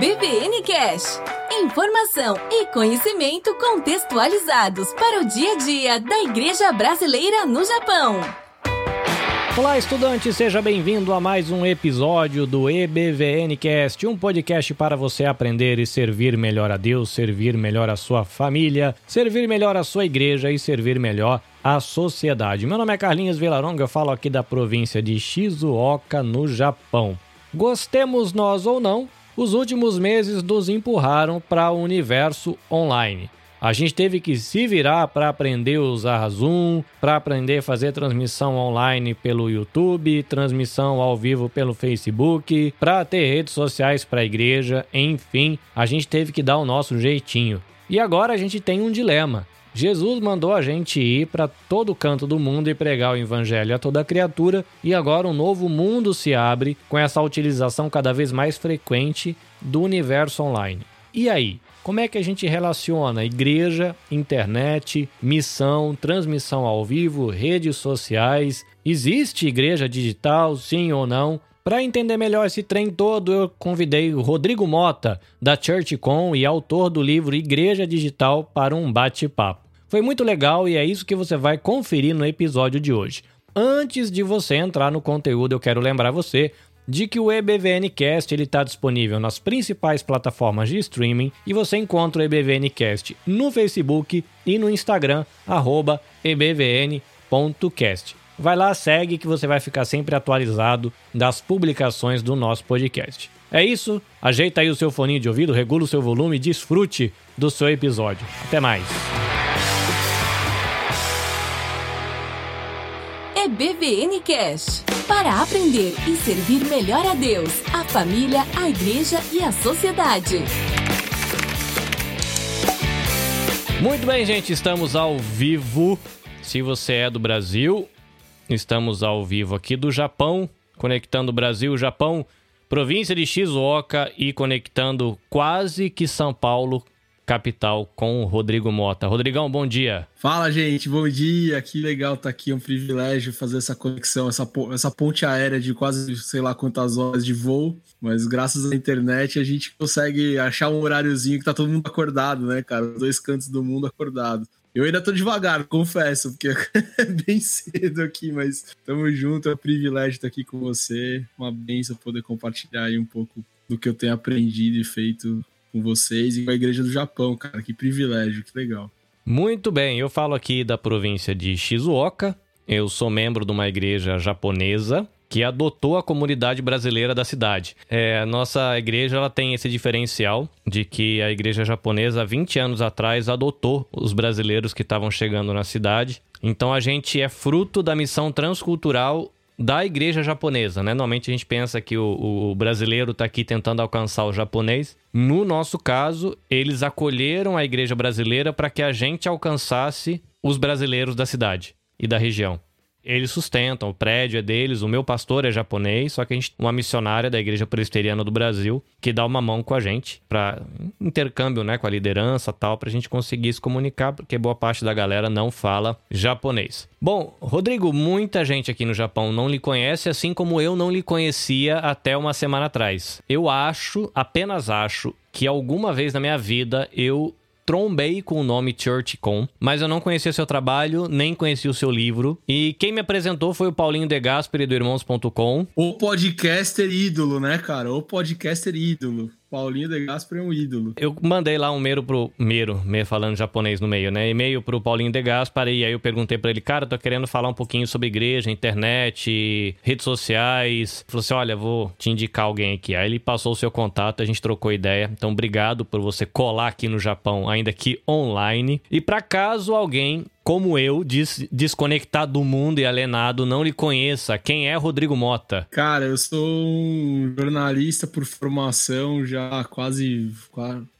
EBVN Cash. Informação e conhecimento contextualizados para o dia a dia da Igreja Brasileira no Japão. Olá, estudante, seja bem-vindo a mais um episódio do EBVN Cast, um podcast para você aprender e servir melhor a Deus, servir melhor a sua família, servir melhor a sua igreja e servir melhor a sociedade. Meu nome é Carlinhos Vilaronga, eu falo aqui da província de Shizuoka, no Japão. Gostemos nós ou não, os últimos meses nos empurraram para o universo online. A gente teve que se virar para aprender a usar Zoom, para aprender a fazer transmissão online pelo YouTube, transmissão ao vivo pelo Facebook, para ter redes sociais para a igreja, enfim, a gente teve que dar o nosso jeitinho. E agora a gente tem um dilema. Jesus mandou a gente ir para todo canto do mundo e pregar o evangelho a toda criatura, e agora um novo mundo se abre com essa utilização cada vez mais frequente do universo online. E aí? Como é que a gente relaciona igreja, internet, missão, transmissão ao vivo, redes sociais? Existe igreja digital, sim ou não? Para entender melhor esse trem todo, eu convidei o Rodrigo Mota, da ChurchCon e autor do livro Igreja Digital, para um bate-papo. Foi muito legal e é isso que você vai conferir no episódio de hoje. Antes de você entrar no conteúdo, eu quero lembrar você de que o EBVN Cast está disponível nas principais plataformas de streaming e você encontra o EBVN Cast no Facebook e no Instagram, ebvn.cast. Vai lá, segue que você vai ficar sempre atualizado das publicações do nosso podcast. É isso, ajeita aí o seu fone de ouvido, regula o seu volume e desfrute do seu episódio. Até mais! EBVN Cash para aprender e servir melhor a Deus, a família, a igreja e a sociedade. Muito bem, gente, estamos ao vivo. Se você é do Brasil, estamos ao vivo aqui do Japão, conectando Brasil, Japão, província de Shizuoka e conectando quase que São Paulo Capital com o Rodrigo Mota. Rodrigão, bom dia. Fala, gente, bom dia. Que legal estar tá aqui, é um privilégio fazer essa conexão, essa, essa ponte aérea de quase sei lá quantas horas de voo, mas graças à internet a gente consegue achar um horáriozinho que tá todo mundo acordado, né, cara? Dois cantos do mundo acordado. Eu ainda tô devagar, confesso, porque é bem cedo aqui, mas tamo junto, é um privilégio estar aqui com você, uma benção poder compartilhar aí um pouco do que eu tenho aprendido e feito com vocês e com a Igreja do Japão, cara. Que privilégio, que legal. Muito bem, eu falo aqui da província de Shizuoka. Eu sou membro de uma igreja japonesa que adotou a comunidade brasileira da cidade. É, a nossa igreja ela tem esse diferencial de que a igreja japonesa, 20 anos atrás, adotou os brasileiros que estavam chegando na cidade. Então a gente é fruto da missão transcultural da igreja japonesa, né? Normalmente a gente pensa que o, o brasileiro está aqui tentando alcançar o japonês. No nosso caso, eles acolheram a igreja brasileira para que a gente alcançasse os brasileiros da cidade e da região eles sustentam, o prédio é deles, o meu pastor é japonês, só que a gente uma missionária da Igreja Presbiteriana do Brasil que dá uma mão com a gente para intercâmbio, né, com a liderança, tal, para a gente conseguir se comunicar, porque boa parte da galera não fala japonês. Bom, Rodrigo, muita gente aqui no Japão não lhe conhece, assim como eu não lhe conhecia até uma semana atrás. Eu acho, apenas acho, que alguma vez na minha vida eu trombei com o nome ChurchCon, mas eu não conhecia seu trabalho, nem conhecia o seu livro. E quem me apresentou foi o Paulinho De Gasperi do Irmãos.com. O podcaster ídolo, né, cara? O podcaster ídolo. Paulinho de Gasperi é um ídolo. Eu mandei lá um e-mail pro. Mero, falando japonês no meio, né? E-mail pro Paulinho de Gasperi, e aí eu perguntei para ele, cara, tô querendo falar um pouquinho sobre igreja, internet, redes sociais. Ele falou assim: olha, vou te indicar alguém aqui. Aí ele passou o seu contato, a gente trocou ideia. Então, obrigado por você colar aqui no Japão, ainda que online. E para caso alguém como eu, des desconectado do mundo e alienado, não lhe conheça. Quem é Rodrigo Mota? Cara, eu sou um jornalista por formação, já quase.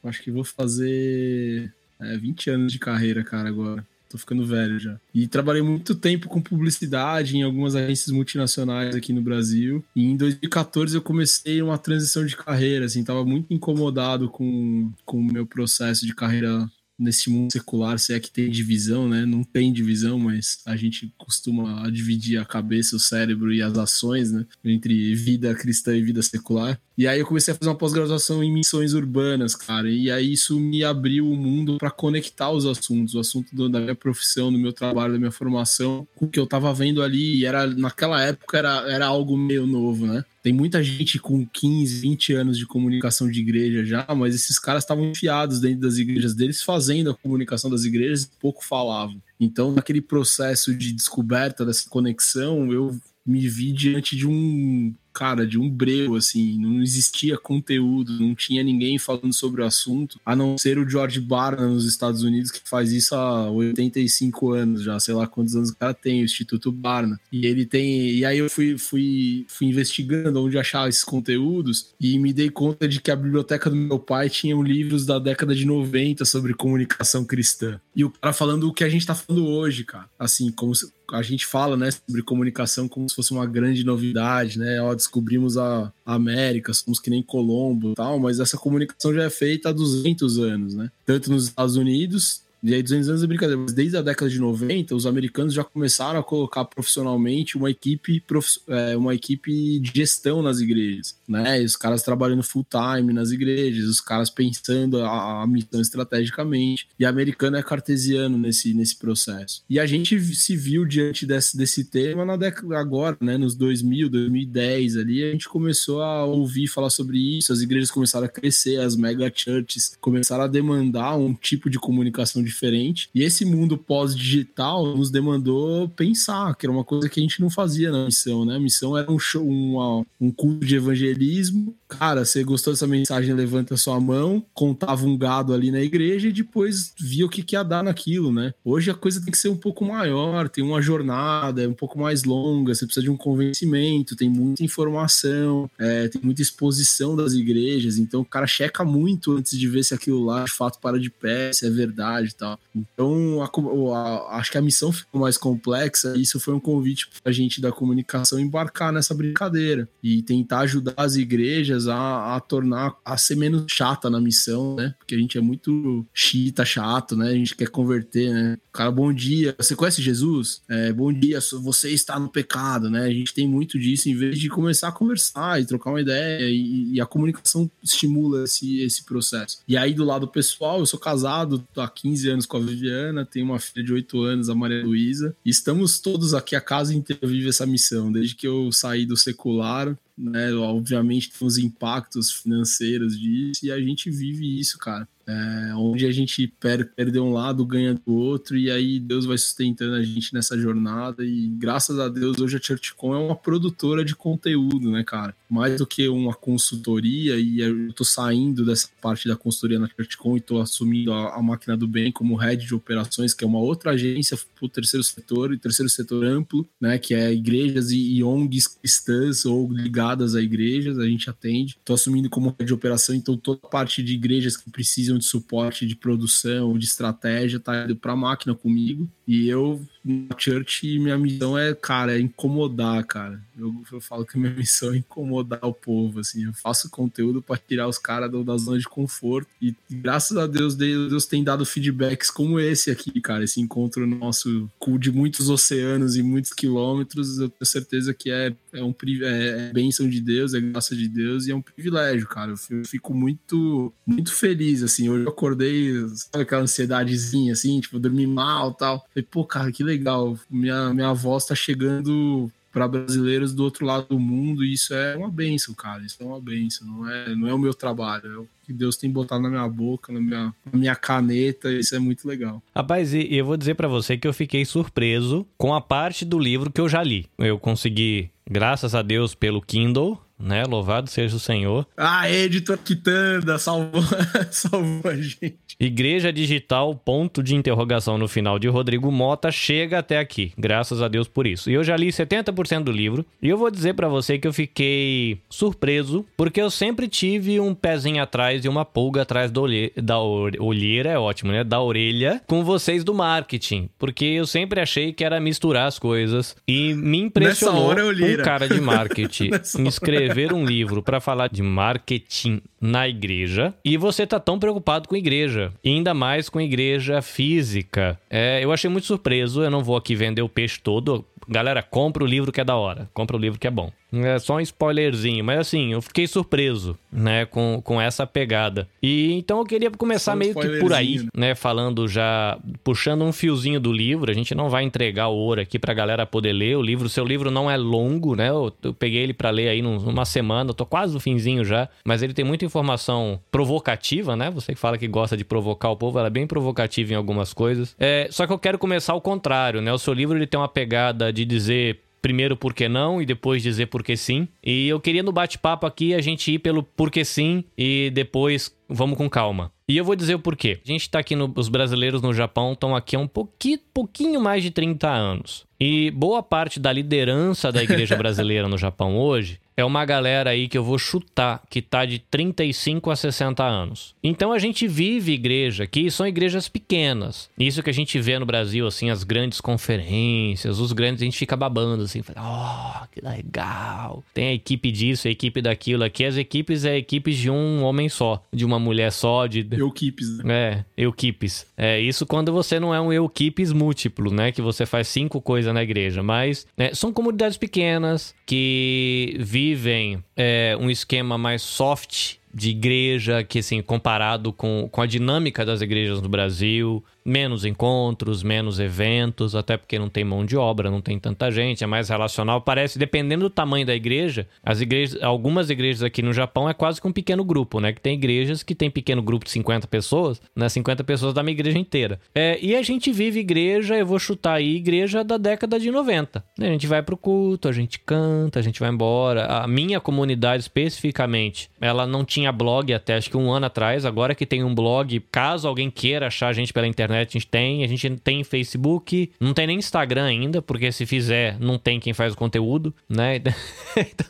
acho que vou fazer é, 20 anos de carreira, cara, agora. Tô ficando velho já. E trabalhei muito tempo com publicidade em algumas agências multinacionais aqui no Brasil. E em 2014 eu comecei uma transição de carreira, assim, tava muito incomodado com, com o meu processo de carreira nesse mundo secular, se é que tem divisão, né? Não tem divisão, mas a gente costuma dividir a cabeça, o cérebro e as ações, né? Entre vida cristã e vida secular. E aí eu comecei a fazer uma pós-graduação em missões urbanas, cara. E aí isso me abriu o mundo para conectar os assuntos, o assunto da minha profissão, do meu trabalho, da minha formação, com o que eu tava vendo ali. E era naquela época era, era algo meio novo, né? Tem muita gente com 15, 20 anos de comunicação de igreja já, mas esses caras estavam enfiados dentro das igrejas deles, fazendo a comunicação das igrejas e pouco falavam. Então, naquele processo de descoberta dessa conexão, eu me vi diante de um cara, de um breu, assim, não existia conteúdo, não tinha ninguém falando sobre o assunto, a não ser o George Barna nos Estados Unidos, que faz isso há 85 anos já, sei lá quantos anos o cara tem, o Instituto Barna. E ele tem. E aí eu fui, fui, fui investigando onde achar esses conteúdos e me dei conta de que a biblioteca do meu pai tinha livros da década de 90 sobre comunicação cristã. E o cara falando o que a gente tá falando hoje, cara. Assim, como se, a gente fala, né, sobre comunicação como se fosse uma grande novidade, né? Ó, descobrimos a América, somos que nem Colombo, tal, mas essa comunicação já é feita há 200 anos, né? Tanto nos Estados Unidos e aí, 200 anos é brincadeira, mas desde a década de 90, os americanos já começaram a colocar profissionalmente uma equipe, é, uma equipe de gestão nas igrejas, né? E os caras trabalhando full time nas igrejas, os caras pensando a, a missão estrategicamente. E americano é cartesiano nesse, nesse processo. E a gente se viu diante desse, desse tema na década agora, né? Nos 2000, 2010 ali, a gente começou a ouvir falar sobre isso, as igrejas começaram a crescer, as mega churches começaram a demandar um tipo de comunicação diferente. E esse mundo pós-digital nos demandou pensar, que era uma coisa que a gente não fazia na missão, né? A missão era um show, uma, um culto de evangelismo. Cara, você gostou dessa mensagem, levanta sua mão, contava um gado ali na igreja e depois via o que, que ia dar naquilo, né? Hoje a coisa tem que ser um pouco maior, tem uma jornada, é um pouco mais longa, você precisa de um convencimento, tem muita informação, é, tem muita exposição das igrejas, então o cara checa muito antes de ver se aquilo lá de fato para de pé, se é verdade tal. Então, a, a, acho que a missão ficou mais complexa. E isso foi um convite para a gente da comunicação embarcar nessa brincadeira e tentar ajudar as igrejas a, a tornar, a ser menos chata na missão, né? Porque a gente é muito chita, chato, né? A gente quer converter, né? Cara, bom dia. Você conhece Jesus? É, bom dia, você está no pecado, né? A gente tem muito disso em vez de começar a conversar e trocar uma ideia e, e a comunicação estimula esse, esse processo. E aí, do lado pessoal, eu sou casado há 15 anos com a Viviana, tenho uma filha de 8 anos, a Maria Luísa. Estamos todos aqui, a casa inteira vive essa missão, desde que eu saí do secular né? Obviamente tem os impactos financeiros disso e a gente vive isso, cara. É, onde a gente per perde um lado, ganha do outro, e aí Deus vai sustentando a gente nessa jornada. E graças a Deus, hoje a ChurchCon é uma produtora de conteúdo, né, cara? Mais do que uma consultoria, e eu tô saindo dessa parte da consultoria na ChurchCon e tô assumindo a, a máquina do bem como head de operações, que é uma outra agência pro terceiro setor, e terceiro setor amplo, né, que é igrejas e, e ONGs cristãs ou ligadas a igrejas, a gente atende. Tô assumindo como de operação, então toda a parte de igrejas que precisam de suporte de produção, de estratégia, tá indo pra máquina comigo. E eu, na Church, minha missão é, cara, é incomodar, cara. Eu, eu falo que minha missão é incomodar o povo, assim. Eu faço conteúdo para tirar os caras da zona de conforto. E graças a Deus, Deus tem dado feedbacks como esse aqui, cara. Esse encontro nosso de muitos oceanos e muitos quilômetros, eu tenho certeza que é, é um é, é bênção de Deus, é graça de Deus e é um privilégio, cara. Eu fico muito, muito feliz, assim. Hoje eu acordei, sabe aquela ansiedadezinha, assim, tipo, dormir mal tal. Falei, pô, cara, que legal. Minha, minha voz tá chegando para brasileiros do outro lado do mundo e isso é uma benção, cara. Isso é uma benção. Não é, não é o meu trabalho, é o que Deus tem botado na minha boca, na minha, na minha caneta. Isso é muito legal. Rapaz, e eu vou dizer para você que eu fiquei surpreso com a parte do livro que eu já li. Eu consegui, graças a Deus, pelo Kindle né? Louvado seja o Senhor. Ah, editor Quitanda, salvou, salvou a gente. Igreja Digital, ponto de interrogação no final de Rodrigo Mota, chega até aqui. Graças a Deus por isso. E eu já li 70% do livro. E eu vou dizer para você que eu fiquei surpreso, porque eu sempre tive um pezinho atrás e uma pulga atrás da, olhe... da olheira, é ótimo, né? Da orelha, com vocês do marketing. Porque eu sempre achei que era misturar as coisas. E me impressionou Nessa hora, um cara de marketing escrever escrever um livro para falar de marketing na igreja e você tá tão preocupado com igreja, ainda mais com igreja física. É, eu achei muito surpreso, eu não vou aqui vender o peixe todo. Galera, compra o livro que é da hora, compra o livro que é bom. É só um spoilerzinho, mas assim, eu fiquei surpreso, né, com, com essa pegada. E então eu queria começar um meio que por aí, né? né, falando já, puxando um fiozinho do livro. A gente não vai entregar o ouro aqui pra galera poder ler o livro. O seu livro não é longo, né? Eu, eu peguei ele para ler aí numa semana, eu tô quase no finzinho já, mas ele tem muita informação provocativa, né? Você que fala que gosta de provocar o povo, ela é bem provocativa em algumas coisas. É, só que eu quero começar ao contrário, né? O seu livro ele tem uma pegada de dizer primeiro por que não e depois dizer por que sim. E eu queria no bate-papo aqui a gente ir pelo por que sim e depois vamos com calma. E eu vou dizer o porquê. A gente tá aqui, no, os brasileiros no Japão estão aqui há um pouquinho, pouquinho mais de 30 anos. E boa parte da liderança da igreja brasileira no Japão hoje é uma galera aí que eu vou chutar que tá de 35 a 60 anos. Então a gente vive igreja aqui, são igrejas pequenas. Isso que a gente vê no Brasil, assim, as grandes conferências, os grandes, a gente fica babando, assim, ó, oh, que legal. Tem a equipe disso, a equipe daquilo. Aqui as equipes é equipes de um homem só, de uma mulher só, de... Equipes, né? É, equipes. É, isso quando você não é um equipes múltiplo, né? Que você faz cinco coisas na igreja. Mas né, são comunidades pequenas que vivem vivem é, um esquema mais soft de igreja, que assim, comparado com, com a dinâmica das igrejas no Brasil, menos encontros, menos eventos, até porque não tem mão de obra, não tem tanta gente, é mais relacional. Parece, dependendo do tamanho da igreja, as igrejas, algumas igrejas aqui no Japão é quase que um pequeno grupo, né? Que tem igrejas que tem pequeno grupo de 50 pessoas, né? 50 pessoas da minha igreja inteira. É, e a gente vive igreja, eu vou chutar aí, igreja da década de 90. A gente vai pro culto, a gente canta, a gente vai embora. A minha comunidade especificamente, ela não tinha blog até acho que um ano atrás, agora que tem um blog, caso alguém queira achar a gente pela internet, a gente tem, a gente tem Facebook, não tem nem Instagram ainda, porque se fizer, não tem quem faz o conteúdo, né? Então,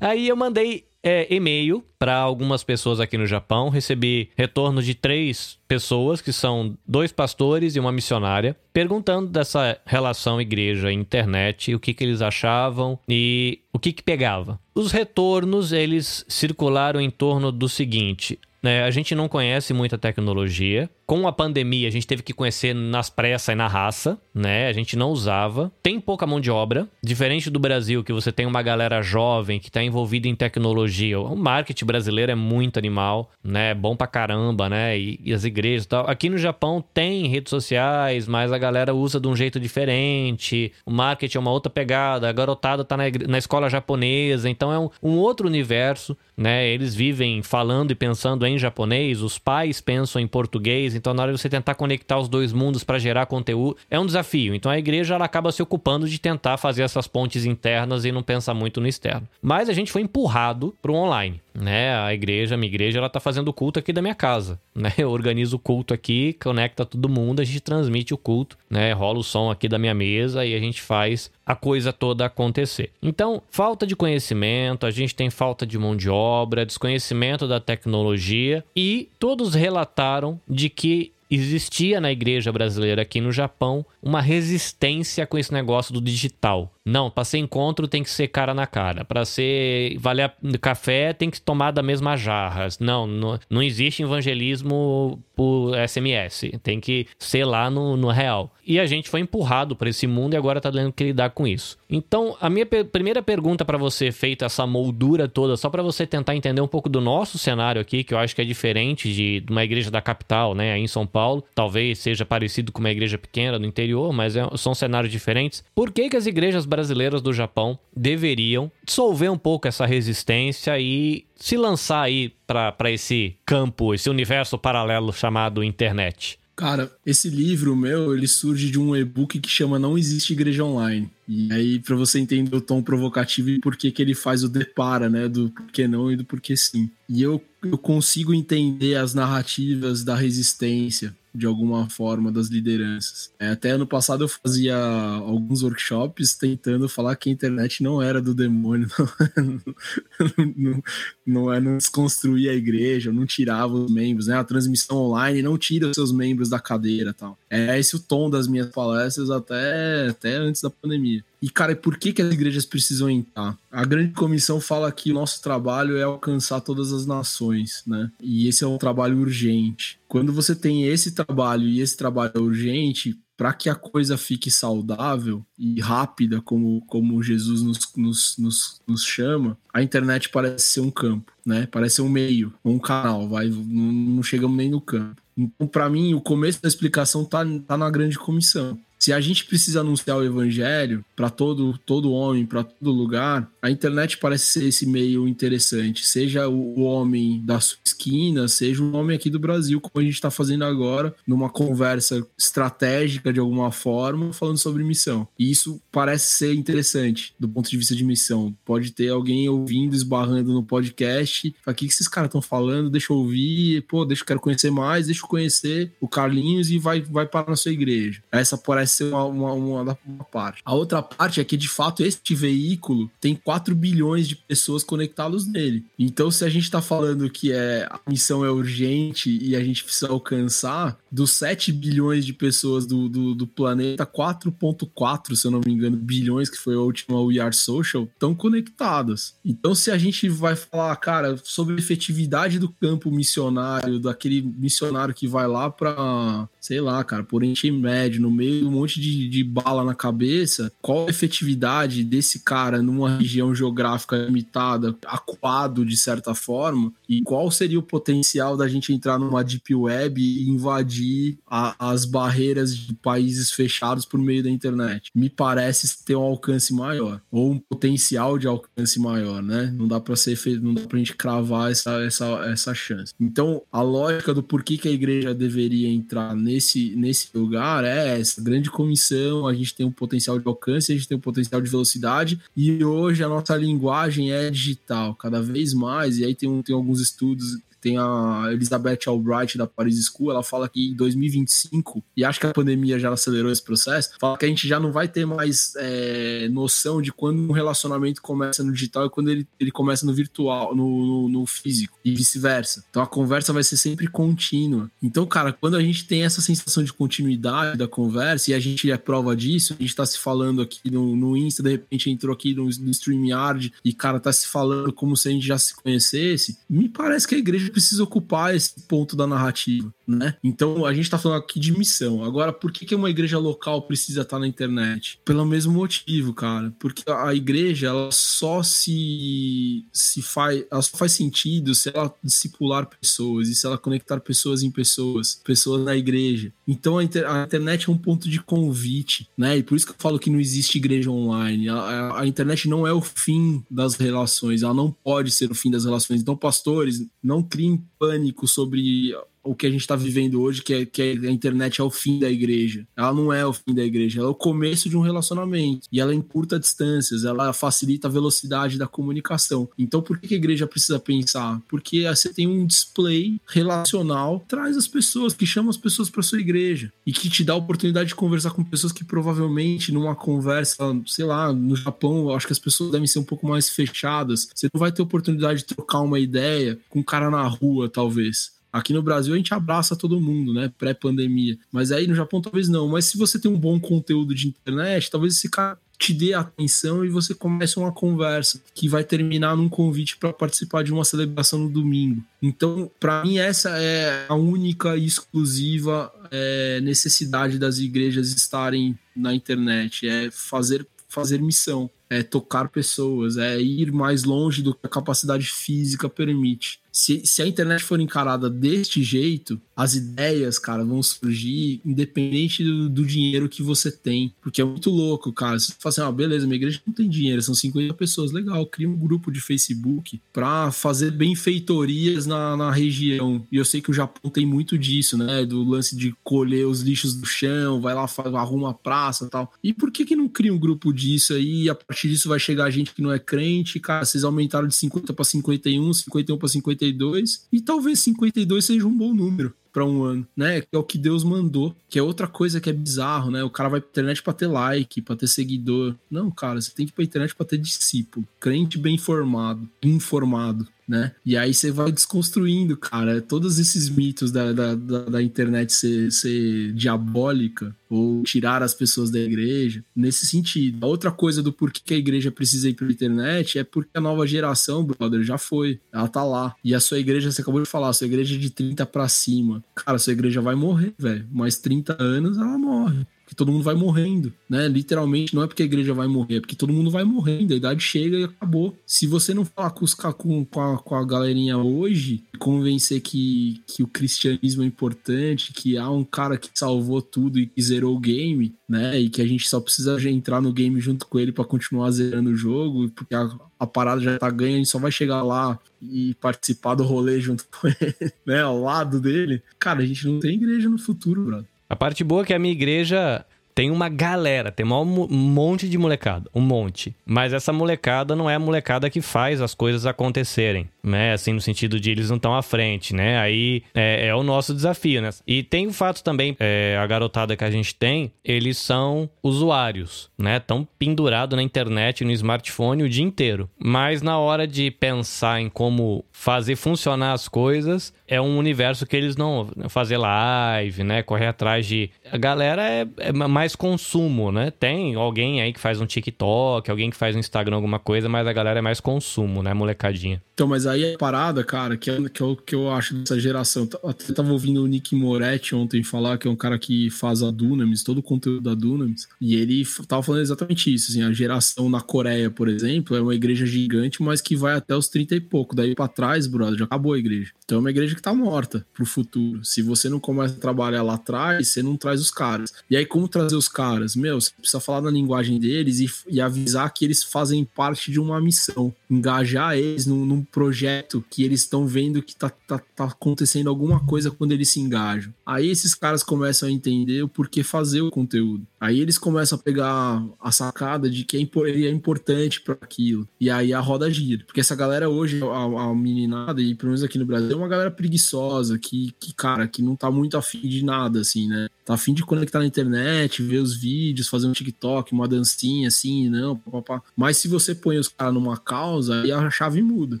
aí eu mandei é, e-mail para algumas pessoas aqui no Japão. Recebi retorno de três pessoas, que são dois pastores e uma missionária, perguntando dessa relação igreja-internet, o que, que eles achavam e o que, que pegava. Os retornos, eles circularam em torno do seguinte. Né, a gente não conhece muita tecnologia, com a pandemia, a gente teve que conhecer nas pressas e na raça, né? A gente não usava. Tem pouca mão de obra, diferente do Brasil, que você tem uma galera jovem que está envolvida em tecnologia. O marketing brasileiro é muito animal, né? É bom pra caramba, né? E, e as igrejas e tal. Aqui no Japão tem redes sociais, mas a galera usa de um jeito diferente. O marketing é uma outra pegada. A garotada tá na, na escola japonesa, então é um, um outro universo, né? Eles vivem falando e pensando em japonês, os pais pensam em português, então, na hora de você tentar conectar os dois mundos para gerar conteúdo, é um desafio. Então, a igreja ela acaba se ocupando de tentar fazer essas pontes internas e não pensa muito no externo. Mas a gente foi empurrado para o online né? A igreja, a minha igreja, ela tá fazendo o culto aqui da minha casa, né? Eu organizo o culto aqui, conecta todo mundo, a gente transmite o culto, né? Rola o som aqui da minha mesa e a gente faz a coisa toda acontecer. Então, falta de conhecimento, a gente tem falta de mão de obra, desconhecimento da tecnologia e todos relataram de que existia na igreja brasileira aqui no Japão uma resistência com esse negócio do digital. Não, para ser encontro tem que ser cara na cara. Para ser valer café tem que tomar da mesma jarra. Não, não, não existe evangelismo por SMS. Tem que ser lá no, no real. E a gente foi empurrado para esse mundo e agora tá tendo que lidar com isso. Então, a minha primeira pergunta para você, feita essa moldura toda, só para você tentar entender um pouco do nosso cenário aqui, que eu acho que é diferente de, de uma igreja da capital, né, aí em São Paulo. Talvez seja parecido com uma igreja pequena no interior, mas é, são cenários diferentes. Por que, que as igrejas brasileiras do Japão deveriam dissolver um pouco essa resistência e se lançar aí para esse campo, esse universo paralelo chamado internet? Cara, esse livro meu, ele surge de um e-book que chama Não Existe Igreja Online. E aí, para você entender o tom provocativo e por que, que ele faz o depara, né? Do porquê não e do porquê sim. E eu, eu consigo entender as narrativas da resistência, de alguma forma das lideranças. É, até ano passado eu fazia alguns workshops tentando falar que a internet não era do demônio, não, não, não é não desconstruir a igreja, não tirava os membros, né? A transmissão online não tira os seus membros da cadeira tal. É esse o tom das minhas palestras até, até antes da pandemia. E, cara, por que, que as igrejas precisam entrar? A grande comissão fala que o nosso trabalho é alcançar todas as nações, né? E esse é um trabalho urgente. Quando você tem esse trabalho e esse trabalho é urgente, para que a coisa fique saudável e rápida, como, como Jesus nos, nos, nos, nos, chama, a internet parece ser um campo, né? Parece ser um meio, um canal, vai, não, não chegamos nem no campo. Então, para mim, o começo da explicação tá, tá na grande comissão. Se a gente precisa anunciar o evangelho para todo, todo homem, para todo lugar, a internet parece ser esse meio interessante. Seja o homem da sua esquina, seja o homem aqui do Brasil, como a gente está fazendo agora, numa conversa estratégica de alguma forma, falando sobre missão. E isso parece ser interessante do ponto de vista de missão. Pode ter alguém ouvindo, esbarrando no podcast, o que, esses caras estão falando? Deixa eu ouvir, pô, deixa eu quero conhecer mais, deixa eu conhecer o Carlinhos e vai, vai para na sua igreja. Essa parece ser uma, uma, uma, uma, parte. A outra parte é que, de fato, este veículo tem 4 bilhões de pessoas conectadas nele. Então, se a gente está falando que é, a missão é urgente e a gente precisa alcançar, dos 7 bilhões de pessoas do, do, do planeta, 4,4, se eu não me engano, bilhões, que foi a última We Are Social, estão conectadas. Então, se a gente vai falar, cara, sobre a efetividade do campo missionário, daquele missionário que vai lá para, sei lá, cara, por Oriente Médio, no meio de um monte de, de bala na cabeça, qual a efetividade desse cara numa região geográfica limitada, acuado de certa forma, e qual seria o potencial da gente entrar numa deep web e invadir a, as barreiras de países fechados por meio da internet? Me parece ter um alcance maior, ou um potencial de alcance maior, né? Não dá para ser não dá pra gente cravar essa, essa, essa chance. Então, a lógica do porquê que a igreja deveria entrar nesse, nesse lugar é essa grande comissão, a gente tem um potencial de alcance, a gente tem um potencial de velocidade, e hoje a nossa linguagem é digital, cada vez mais, e aí tem, tem alguns estudos tem a Elizabeth Albright da Paris School, ela fala que em 2025, e acho que a pandemia já acelerou esse processo, fala que a gente já não vai ter mais é, noção de quando um relacionamento começa no digital e quando ele, ele começa no virtual, no, no, no físico, e vice-versa. Então a conversa vai ser sempre contínua. Então, cara, quando a gente tem essa sensação de continuidade da conversa, e a gente é prova disso, a gente tá se falando aqui no, no Insta, de repente entrou aqui no, no StreamYard, e, cara, tá se falando como se a gente já se conhecesse, me parece que a igreja precisa ocupar esse ponto da narrativa, né? Então a gente tá falando aqui de missão. Agora, por que, que uma igreja local precisa estar na internet? Pelo mesmo motivo, cara. Porque a igreja, ela só se, se faz, ela só faz sentido se ela discipular pessoas e se ela conectar pessoas em pessoas, pessoas na igreja. Então a, inter, a internet é um ponto de convite, né? E por isso que eu falo que não existe igreja online. A, a, a internet não é o fim das relações, ela não pode ser o fim das relações. Então, pastores, não criem em pânico sobre o que a gente está vivendo hoje, que é que a internet é o fim da igreja. Ela não é o fim da igreja, ela é o começo de um relacionamento. E ela encurta distâncias, ela facilita a velocidade da comunicação. Então, por que a igreja precisa pensar? Porque você tem um display relacional, traz as pessoas, que chama as pessoas para sua igreja e que te dá a oportunidade de conversar com pessoas que provavelmente numa conversa, sei lá, no Japão, acho que as pessoas devem ser um pouco mais fechadas. Você não vai ter oportunidade de trocar uma ideia com um cara na rua, talvez. Aqui no Brasil a gente abraça todo mundo, né? Pré-pandemia. Mas aí no Japão talvez não. Mas se você tem um bom conteúdo de internet, talvez esse cara te dê atenção e você comece uma conversa que vai terminar num convite para participar de uma celebração no domingo. Então, para mim, essa é a única e exclusiva é, necessidade das igrejas estarem na internet, é fazer fazer missão, é tocar pessoas, é ir mais longe do que a capacidade física permite se, se a internet for encarada deste jeito, as ideias, cara, vão surgir independente do, do dinheiro que você tem. Porque é muito louco, cara. Você fala assim, ah, beleza, minha igreja não tem dinheiro, são 50 pessoas. Legal, cria um grupo de Facebook pra fazer benfeitorias na, na região. E eu sei que o Japão tem muito disso, né? Do lance de colher os lixos do chão, vai lá, faz, arruma a praça e tal. E por que que não cria um grupo disso aí? E a partir disso vai chegar gente que não é crente, cara, vocês aumentaram de 50 para 51, 51 para 51 52 e talvez 52 seja um bom número para um ano, né? É o que Deus mandou, que é outra coisa que é bizarro, né? O cara vai pra internet para ter like, para ter seguidor. Não, cara, você tem que ir pra internet para ter discípulo, crente bem informado, informado né? E aí você vai desconstruindo, cara, todos esses mitos da, da, da, da internet ser, ser diabólica ou tirar as pessoas da igreja, nesse sentido. A outra coisa do porquê a igreja precisa ir pra internet é porque a nova geração, brother, já foi. Ela tá lá. E a sua igreja, você acabou de falar, a sua igreja é de 30 para cima. Cara, a sua igreja vai morrer, velho. Mais 30 anos ela morre que todo mundo vai morrendo, né? Literalmente, não é porque a igreja vai morrer, é porque todo mundo vai morrendo, a idade chega e acabou. Se você não falar com, os, com, com, a, com a galerinha hoje, convencer que, que o cristianismo é importante, que há um cara que salvou tudo e que zerou o game, né? E que a gente só precisa entrar no game junto com ele para continuar zerando o jogo, porque a, a parada já tá ganha, a gente só vai chegar lá e participar do rolê junto com ele, né? Ao lado dele. Cara, a gente não tem igreja no futuro, brother. A parte boa é que a minha igreja tem uma galera, tem um monte de molecada, um monte. Mas essa molecada não é a molecada que faz as coisas acontecerem né? Assim, no sentido de eles não estão à frente, né? Aí é, é, o nosso desafio, né? E tem o fato também, é, a garotada que a gente tem, eles são usuários, né? Estão pendurados na internet, no smartphone o dia inteiro. Mas na hora de pensar em como fazer funcionar as coisas, é um universo que eles não fazer live, né? Correr atrás de. A galera é, é mais consumo, né? Tem alguém aí que faz um TikTok, alguém que faz um Instagram, alguma coisa, mas a galera é mais consumo, né? Molecadinha. Então, mas aí a parada, cara, que é, é o que eu acho dessa geração. Até tava ouvindo o Nick Moretti ontem falar, que é um cara que faz a Dunamis, todo o conteúdo da Dunamis, e ele tava falando exatamente isso. Assim, a geração na Coreia, por exemplo, é uma igreja gigante, mas que vai até os 30 e pouco. Daí para trás, brother, já acabou a igreja. Então é uma igreja que tá morta pro futuro. Se você não começa a trabalhar lá atrás, você não traz os caras. E aí, como trazer os caras? Meu, você precisa falar na linguagem deles e, e avisar que eles fazem parte de uma missão. Engajar eles num, num projeto que eles estão vendo que tá, tá, tá acontecendo alguma coisa quando eles se engajam. Aí esses caras começam a entender o porquê fazer o conteúdo. Aí eles começam a pegar a sacada de que ele é importante para aquilo. E aí a roda gira. Porque essa galera hoje, a, a meninada, e pelo menos aqui no Brasil, uma galera preguiçosa, que, que, cara, que não tá muito afim de nada, assim, né? Tá afim de conectar na internet, ver os vídeos, fazer um TikTok, uma dancinha, assim, não, papapá. Mas se você põe os caras numa causa, aí a chave muda.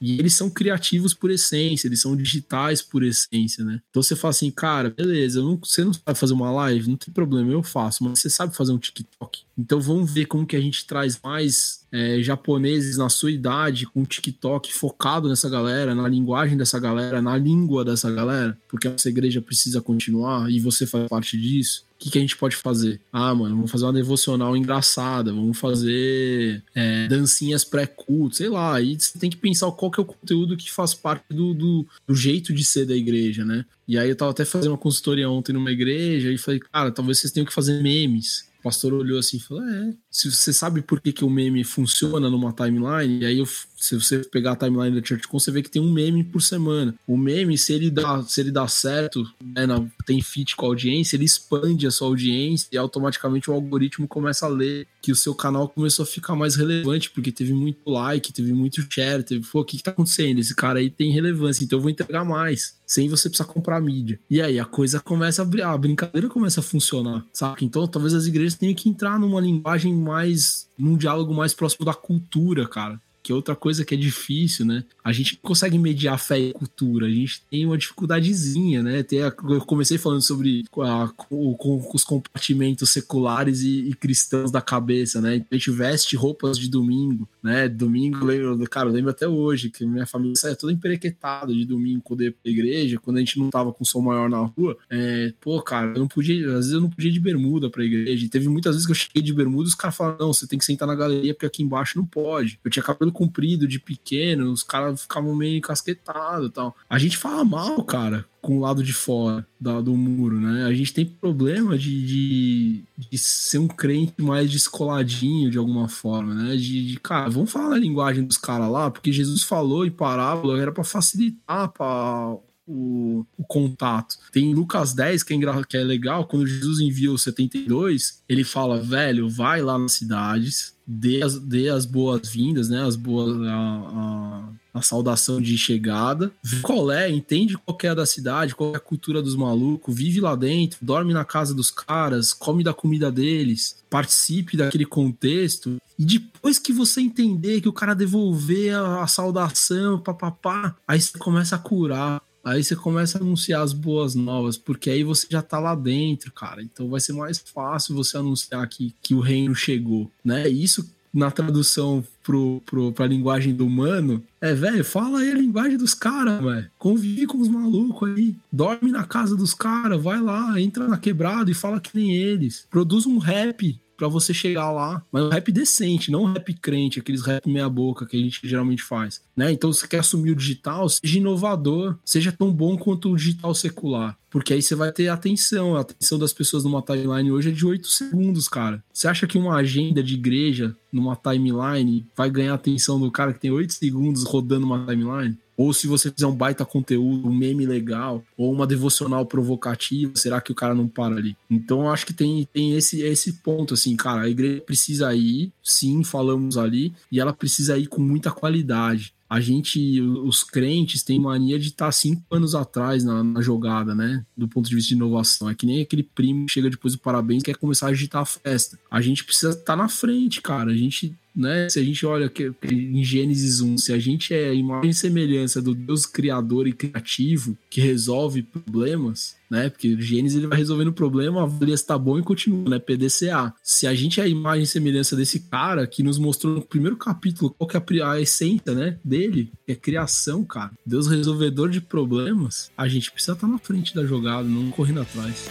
E eles são criativos por essência, eles são digitais por essência, né? Então você fala assim, cara, beleza, não, você não sabe fazer uma live, não tem problema, eu faço, mas você sabe fazer um TikTok. Então vamos ver como que a gente traz mais é, japoneses na sua idade com TikTok focado nessa galera, na linguagem dessa galera, na língua dessa galera, porque essa igreja precisa continuar e você faz parte disso. O que, que a gente pode fazer? Ah, mano, vamos fazer uma devocional engraçada, vamos fazer é, dancinhas pré-culto, sei lá. Aí você tem que pensar qual que é o conteúdo que faz parte do, do, do jeito de ser da igreja, né? E aí eu tava até fazendo uma consultoria ontem numa igreja e falei, cara, talvez vocês tenham que fazer memes pastor olhou assim e falou: É, se você sabe por que, que o meme funciona numa timeline, e aí eu se você pegar a timeline da ChurchCon, você vê que tem um meme por semana. O meme, se ele dá, se ele dá certo, né, na, tem fit com a audiência, ele expande a sua audiência e automaticamente o algoritmo começa a ler que o seu canal começou a ficar mais relevante, porque teve muito like, teve muito share, teve, pô, o que, que tá acontecendo? Esse cara aí tem relevância, então eu vou entregar mais, sem você precisar comprar mídia. E aí a coisa começa a, a brincadeira começa a funcionar, sabe? Então talvez as igrejas tenham que entrar numa linguagem mais, num diálogo mais próximo da cultura, cara que é outra coisa que é difícil, né? A gente consegue mediar fé e cultura, a gente tem uma dificuldadezinha, né? Eu comecei falando sobre a, com, com, os compartimentos seculares e, e, cristãos da cabeça, né? A gente veste roupas de domingo, né? Domingo, lembro, cara, eu lembro até hoje que minha família saia toda emperequetada de domingo quando ia pra igreja, quando a gente não tava com som maior na rua. É, pô, cara, eu não podia, às vezes eu não podia ir de bermuda pra igreja. E teve muitas vezes que eu cheguei de bermuda e os caras falaram, não, você tem que sentar na galeria porque aqui embaixo não pode. Eu tinha cabelo comprido de pequeno, os caras ficavam meio encasquetados tal. A gente fala mal, cara, com o lado de fora da, do muro, né? A gente tem problema de, de, de, ser um crente mais descoladinho de alguma forma, né? De, de cara, vamos falar a linguagem dos caras lá, porque Jesus falou em parábola, era para facilitar para o, o, contato. Tem Lucas 10, que é, que é legal, quando Jesus envia o 72, ele fala, velho, vai lá nas cidades, dê as, dê as boas-vindas, né? As boas. A, a, a, saudação de chegada. Vê qual é, entende qual é da cidade, qual é a cultura dos malucos, vive lá dentro, dorme na casa dos caras, come da comida deles, participe daquele contexto. E depois que você entender que o cara devolver a, a saudação, papapá, aí você começa a curar. Aí você começa a anunciar as boas novas, porque aí você já tá lá dentro, cara. Então vai ser mais fácil você anunciar que, que o reino chegou, né? Isso na tradução pro, pro, pra linguagem do humano, é, velho, fala aí a linguagem dos caras, velho. Convive com os malucos aí. Dorme na casa dos caras, vai lá, entra na quebrada e fala que nem eles. Produz um rap para você chegar lá, mas um rap decente, não um rap crente, aqueles rap meia boca que a gente geralmente faz, né? Então você quer assumir o digital, seja inovador, seja tão bom quanto o digital secular, porque aí você vai ter atenção, a atenção das pessoas numa timeline hoje é de 8 segundos, cara. Você acha que uma agenda de igreja numa timeline vai ganhar atenção do cara que tem 8 segundos rodando uma timeline? Ou se você fizer um baita conteúdo, um meme legal, ou uma devocional provocativa, será que o cara não para ali? Então eu acho que tem, tem esse, esse ponto, assim, cara, a igreja precisa ir, sim, falamos ali, e ela precisa ir com muita qualidade a gente, os crentes, tem mania de estar tá cinco anos atrás na, na, jogada, né? Do ponto de vista de inovação. É que nem aquele primo que chega depois do parabéns e quer começar a agitar a festa. A gente precisa estar tá na frente, cara. A gente né? Se a gente olha que, em Gênesis 1, se a gente é imagem e semelhança do Deus criador e criativo que resolve problemas, né? Porque Gênesis ele vai resolvendo o problema, avalia se tá bom e continua, né? PDCA. Se a gente é a imagem e semelhança desse cara que nos mostrou no primeiro capítulo qual que é a essência, né? Dele, é criação, cara. Deus resolvedor de problemas, a gente precisa estar tá na frente da jogada, não correndo atrás.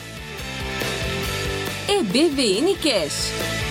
EBVN Cash.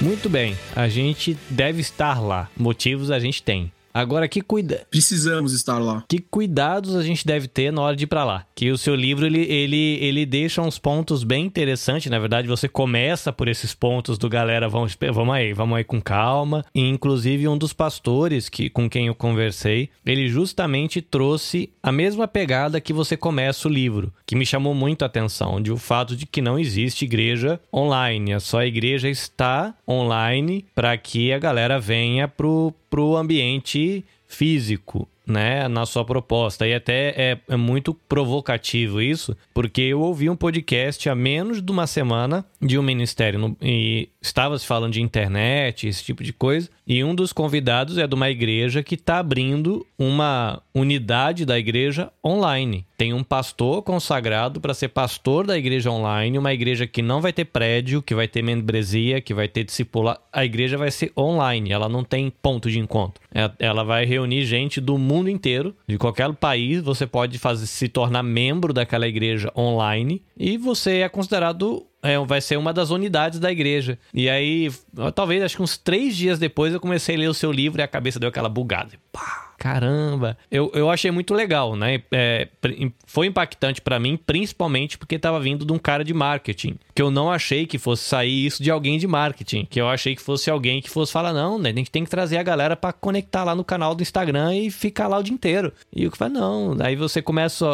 Muito bem, a gente deve estar lá. Motivos a gente tem. Agora, que cuida... Precisamos estar lá. Que cuidados a gente deve ter na hora de ir para lá? Que o seu livro, ele, ele, ele deixa uns pontos bem interessantes. Na verdade, você começa por esses pontos do galera, vamos, vamos aí, vamos aí com calma. E, inclusive, um dos pastores que, com quem eu conversei, ele justamente trouxe a mesma pegada que você começa o livro, que me chamou muito a atenção, de o fato de que não existe igreja online. A só igreja está online para que a galera venha pro, pro ambiente físico, né, na sua proposta. E até é, é, muito provocativo isso, porque eu ouvi um podcast há menos de uma semana de um ministério no, e estava se falando de internet, esse tipo de coisa, e um dos convidados é de uma igreja que está abrindo uma unidade da igreja online. Tem um pastor consagrado para ser pastor da igreja online, uma igreja que não vai ter prédio, que vai ter membresia, que vai ter discipulado. A igreja vai ser online, ela não tem ponto de encontro. É, ela vai reunir gente do mundo inteiro, de qualquer país. Você pode fazer, se tornar membro daquela igreja online e você é considerado é, vai ser uma das unidades da igreja. E aí, talvez, acho que uns três dias depois, eu comecei a ler o seu livro e a cabeça deu aquela bugada. Pá! Caramba. Eu, eu achei muito legal, né? É, foi impactante para mim, principalmente porque estava vindo de um cara de marketing. Que eu não achei que fosse sair isso de alguém de marketing. Que eu achei que fosse alguém que fosse falar, não, né? A gente tem que trazer a galera para conectar lá no canal do Instagram e ficar lá o dia inteiro. E eu falei, não. Aí você começa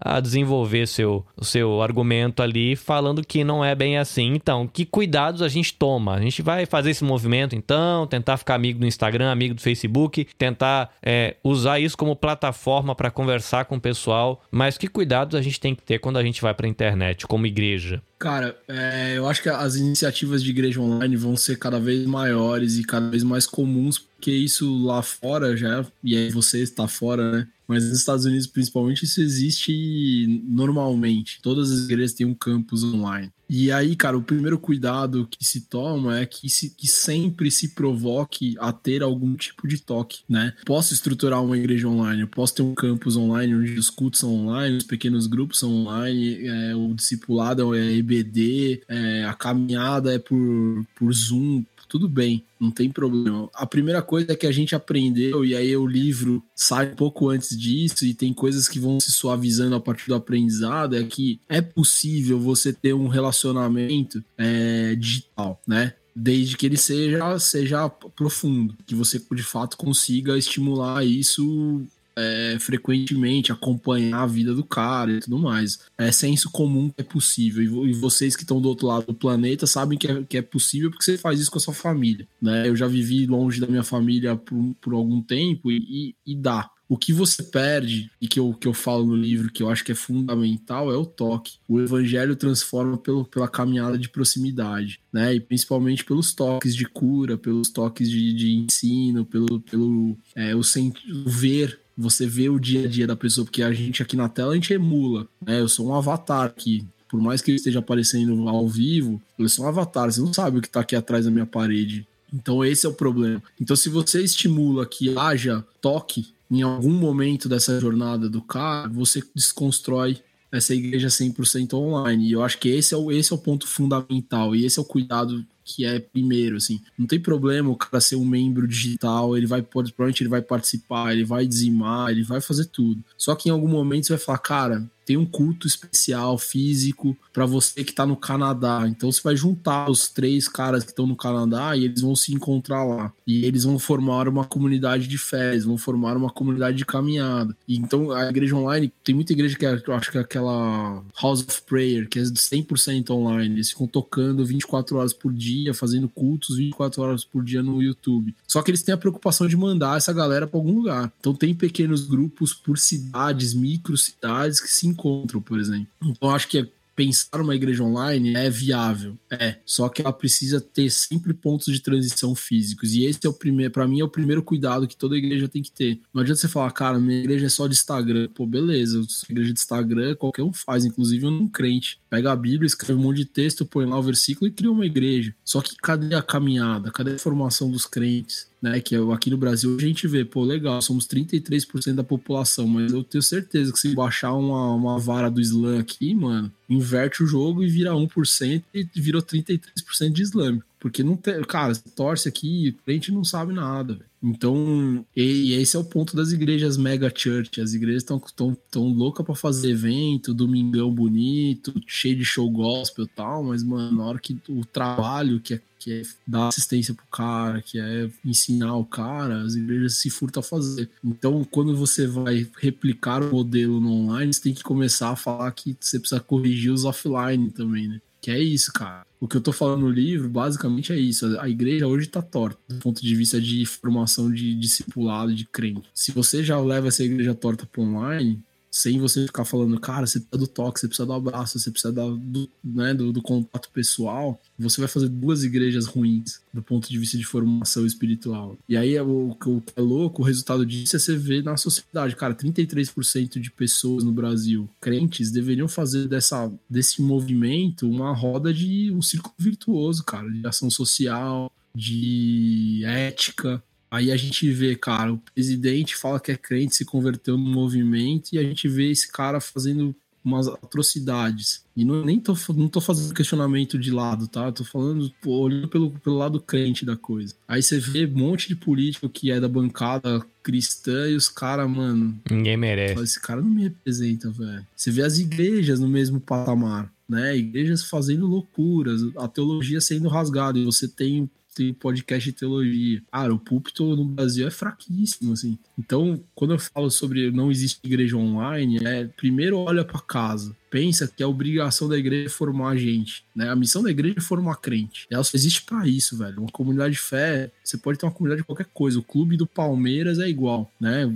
a, a desenvolver seu, o seu argumento ali falando que não é bem assim. Então, que cuidados a gente toma? A gente vai fazer esse movimento, então, tentar ficar amigo do Instagram, amigo do Facebook, tentar é, usar isso como plataforma para conversar com o pessoal, mas que cuidados a gente tem que ter quando a gente vai para a internet, como igreja? Cara, é, eu acho que as iniciativas de igreja online vão ser cada vez maiores e cada vez mais comuns, porque isso lá fora já, e aí você está fora, né? Mas nos Estados Unidos, principalmente, isso existe normalmente. Todas as igrejas têm um campus online. E aí, cara, o primeiro cuidado que se toma é que, se, que sempre se provoque a ter algum tipo de toque, né? Posso estruturar uma igreja online, posso ter um campus online onde os cultos são online, os pequenos grupos são online, é, o discipulado é EBD, é, a caminhada é por, por Zoom, tudo bem, não tem problema. A primeira coisa é que a gente aprendeu, e aí o livro sai um pouco antes disso, e tem coisas que vão se suavizando a partir do aprendizado, é que é possível você ter um relacionamento é, digital, né? Desde que ele seja, seja profundo, que você de fato consiga estimular isso é, frequentemente, acompanhar a vida do cara e tudo mais. É senso comum que é possível. E, vocês que estão do outro lado do planeta sabem que é, que é possível porque você faz isso com a sua família. Né? Eu já vivi longe da minha família por, por algum tempo e, e, e dá. O que você perde, e que eu, que eu falo no livro, que eu acho que é fundamental, é o toque. O evangelho transforma pelo, pela caminhada de proximidade, né? E principalmente pelos toques de cura, pelos toques de, de ensino, pelo, pelo é, o, o ver você vê o dia a dia da pessoa, porque a gente aqui na tela a gente emula, né? Eu sou um avatar aqui. Por mais que ele esteja aparecendo ao vivo, eu sou um avatar, você não sabe o que está aqui atrás da minha parede. Então esse é o problema. Então se você estimula que haja toque em algum momento dessa jornada do cara, você desconstrói essa igreja 100% online. E eu acho que esse é, o, esse é o ponto fundamental e esse é o cuidado que é primeiro, assim. Não tem problema o cara ser um membro digital, ele vai, provavelmente ele vai participar, ele vai dizimar, ele vai fazer tudo. Só que em algum momento você vai falar, cara, tem um culto especial físico para você que está no Canadá. Então você vai juntar os três caras que estão no Canadá e eles vão se encontrar lá. E eles vão formar uma comunidade de fé, eles vão formar uma comunidade de caminhada. E então a igreja online, tem muita igreja que é, eu acho que é aquela House of Prayer, que é 100% online. Eles ficam tocando 24 horas por dia, fazendo cultos 24 horas por dia no YouTube. Só que eles têm a preocupação de mandar essa galera para algum lugar. Então tem pequenos grupos por cidades, micro cidades que se encontram, por exemplo. Então, acho que pensar uma igreja online é viável, é. Só que ela precisa ter sempre pontos de transição físicos. E esse é o primeiro, para mim, é o primeiro cuidado que toda igreja tem que ter. Não adianta você falar, cara, minha igreja é só de Instagram. Pô, beleza, igreja de Instagram qualquer um faz, inclusive um crente. Pega a Bíblia, escreve um monte de texto, põe lá o versículo e cria uma igreja. Só que cadê a caminhada? Cadê a formação dos crentes? Né? Que é aqui no Brasil a gente vê, pô, legal, somos 33% da população, mas eu tenho certeza que se baixar uma, uma vara do Islã aqui, mano, inverte o jogo e vira 1% e virou 33% de islâmico. Porque não tem. Cara, torce aqui, a gente não sabe nada, velho. Então, e, e, esse é o ponto das igrejas mega church. As igrejas estão tão, tão loucas para fazer evento, domingão bonito, cheio de show gospel e tal, mas, mano, na hora que o trabalho, que é, que é dar assistência pro cara, que é ensinar o cara, as igrejas se furtam a fazer. Então, quando você vai replicar o modelo no online, você tem que começar a falar que você precisa corrigir os offline também, né? Que é isso, cara. O que eu tô falando no livro, basicamente, é isso. A igreja hoje tá torta, do ponto de vista de formação de discipulado, de crente. Se você já leva essa igreja torta pro online, sem você ficar falando, cara, você precisa do toque, você precisa do abraço, você precisa do, né, do, do, contato pessoal, você vai fazer duas igrejas ruins do ponto de vista de formação espiritual. E aí o que é louco, o resultado disso é você ver na sociedade, cara, 33% de pessoas no Brasil, crentes, deveriam fazer dessa, desse movimento uma roda de um círculo virtuoso, cara, de ação social, de ética, Aí a gente vê, cara, o presidente fala que é crente, se converteu no movimento, e a gente vê esse cara fazendo umas atrocidades. E não, nem tô, não tô fazendo questionamento de lado, tá? tô falando, pô, olhando pelo, pelo lado crente da coisa. Aí você vê um monte de político que é da bancada cristã e os caras, mano. Ninguém merece. Esse cara não me representa, velho. Você vê as igrejas no mesmo patamar, né? Igrejas fazendo loucuras, a teologia sendo rasgada, e você tem tem podcast de teologia. Cara, o púlpito no Brasil é fraquíssimo, assim. Então, quando eu falo sobre não existe igreja online, é primeiro olha para casa pensa que a obrigação da igreja é formar a gente, né? A missão da igreja é formar crente. Ela só existe para isso, velho. Uma comunidade de fé, você pode ter uma comunidade de qualquer coisa. O clube do Palmeiras é igual, né?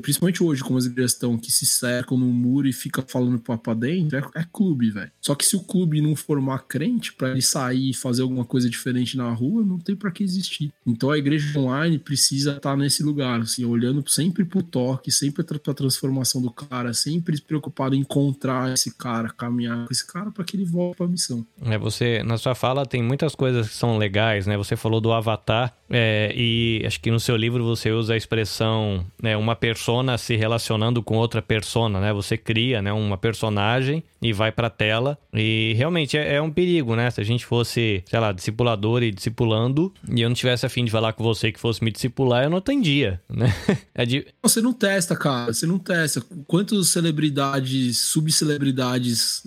Principalmente hoje, como as igrejas estão que se cercam no muro e fica falando pra dentro, é, é clube, velho. Só que se o clube não formar crente para ele sair e fazer alguma coisa diferente na rua, não tem para que existir. Então a igreja online precisa estar tá nesse lugar, assim, olhando sempre pro toque, sempre pra transformação do cara, sempre preocupado em encontrar esse cara, caminhar com esse cara para que ele volte para a missão. É, você, na sua fala, tem muitas coisas que são legais, né? Você falou do avatar, é, e acho que no seu livro você usa a expressão né, uma persona se relacionando com outra persona, né? Você cria né, uma personagem e vai para a tela. E realmente é, é, um perigo, né? Se a gente fosse, sei lá, discipulador e discipulando, e eu não tivesse afim de falar com você que fosse me discipular, eu não atendia, né? É de... Você não testa, cara. Você não testa. Quantas celebridades, subcelebridades,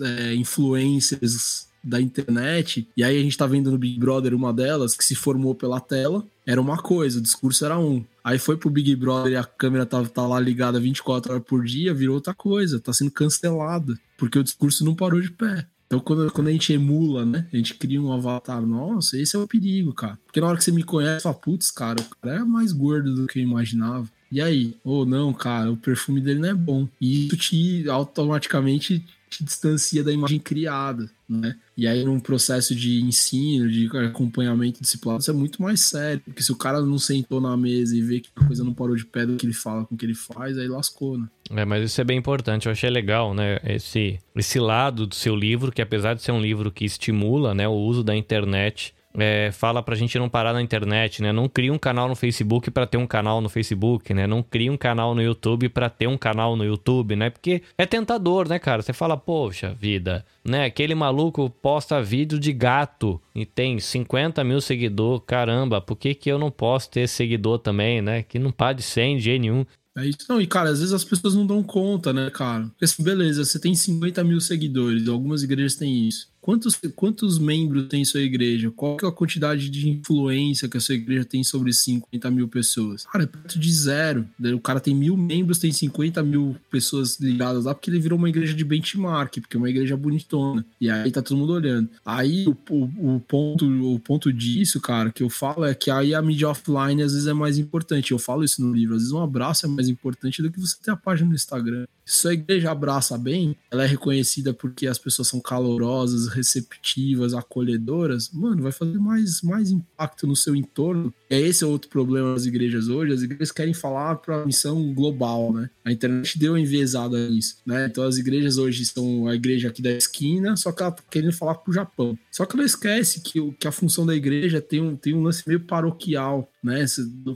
é, influencers da internet, e aí a gente tá vendo no Big Brother uma delas que se formou pela tela, era uma coisa, o discurso era um. Aí foi pro Big Brother e a câmera tá, tá lá ligada 24 horas por dia, virou outra coisa, tá sendo cancelada, porque o discurso não parou de pé. Então, quando, quando a gente emula, né? A gente cria um avatar. Nossa, esse é o perigo, cara. Porque na hora que você me conhece, fala, putz, cara, o cara é mais gordo do que eu imaginava. E aí? Ou oh, não, cara, o perfume dele não é bom. E isso te automaticamente te distancia da imagem criada, né? E aí, num processo de ensino, de acompanhamento discipulado, isso é muito mais sério. Porque se o cara não sentou na mesa e vê que a coisa não parou de pé do que ele fala com o que ele faz, aí lascou, né? É, mas isso é bem importante. Eu achei legal, né? Esse, esse lado do seu livro, que apesar de ser um livro que estimula né, o uso da internet é, fala pra gente não parar na internet, né? Não cria um canal no Facebook para ter um canal no Facebook, né? Não cria um canal no YouTube para ter um canal no YouTube, né? Porque é tentador, né, cara? Você fala, poxa vida, né? Aquele maluco posta vídeo de gato e tem 50 mil seguidores, caramba, por que, que eu não posso ter seguidor também, né? Que não pode ser em jeito nenhum. É isso. Não, e cara, às vezes as pessoas não dão conta, né, cara? Porque, assim, beleza, você tem 50 mil seguidores, algumas igrejas têm isso. Quantos, quantos membros tem sua igreja? Qual é a quantidade de influência que a sua igreja tem sobre 50 mil pessoas? Cara, é perto de zero. O cara tem mil membros, tem 50 mil pessoas ligadas lá, porque ele virou uma igreja de benchmark, porque é uma igreja bonitona. E aí tá todo mundo olhando. Aí o, o, o ponto, o ponto disso, cara, que eu falo é que aí a mídia offline às vezes é mais importante. Eu falo isso no livro. Às vezes um abraço é mais importante do que você ter a página no Instagram. Se sua igreja abraça bem, ela é reconhecida porque as pessoas são calorosas, receptivas, acolhedoras, mano, vai fazer mais, mais impacto no seu entorno. E esse é outro problema das igrejas hoje. As igrejas querem falar para a missão global, né? A internet deu enviesada nisso, né? Então as igrejas hoje são a igreja aqui da esquina, só que ela tá querendo falar pro Japão. Só que ela esquece que, que a função da igreja tem um, tem um lance meio paroquial, né?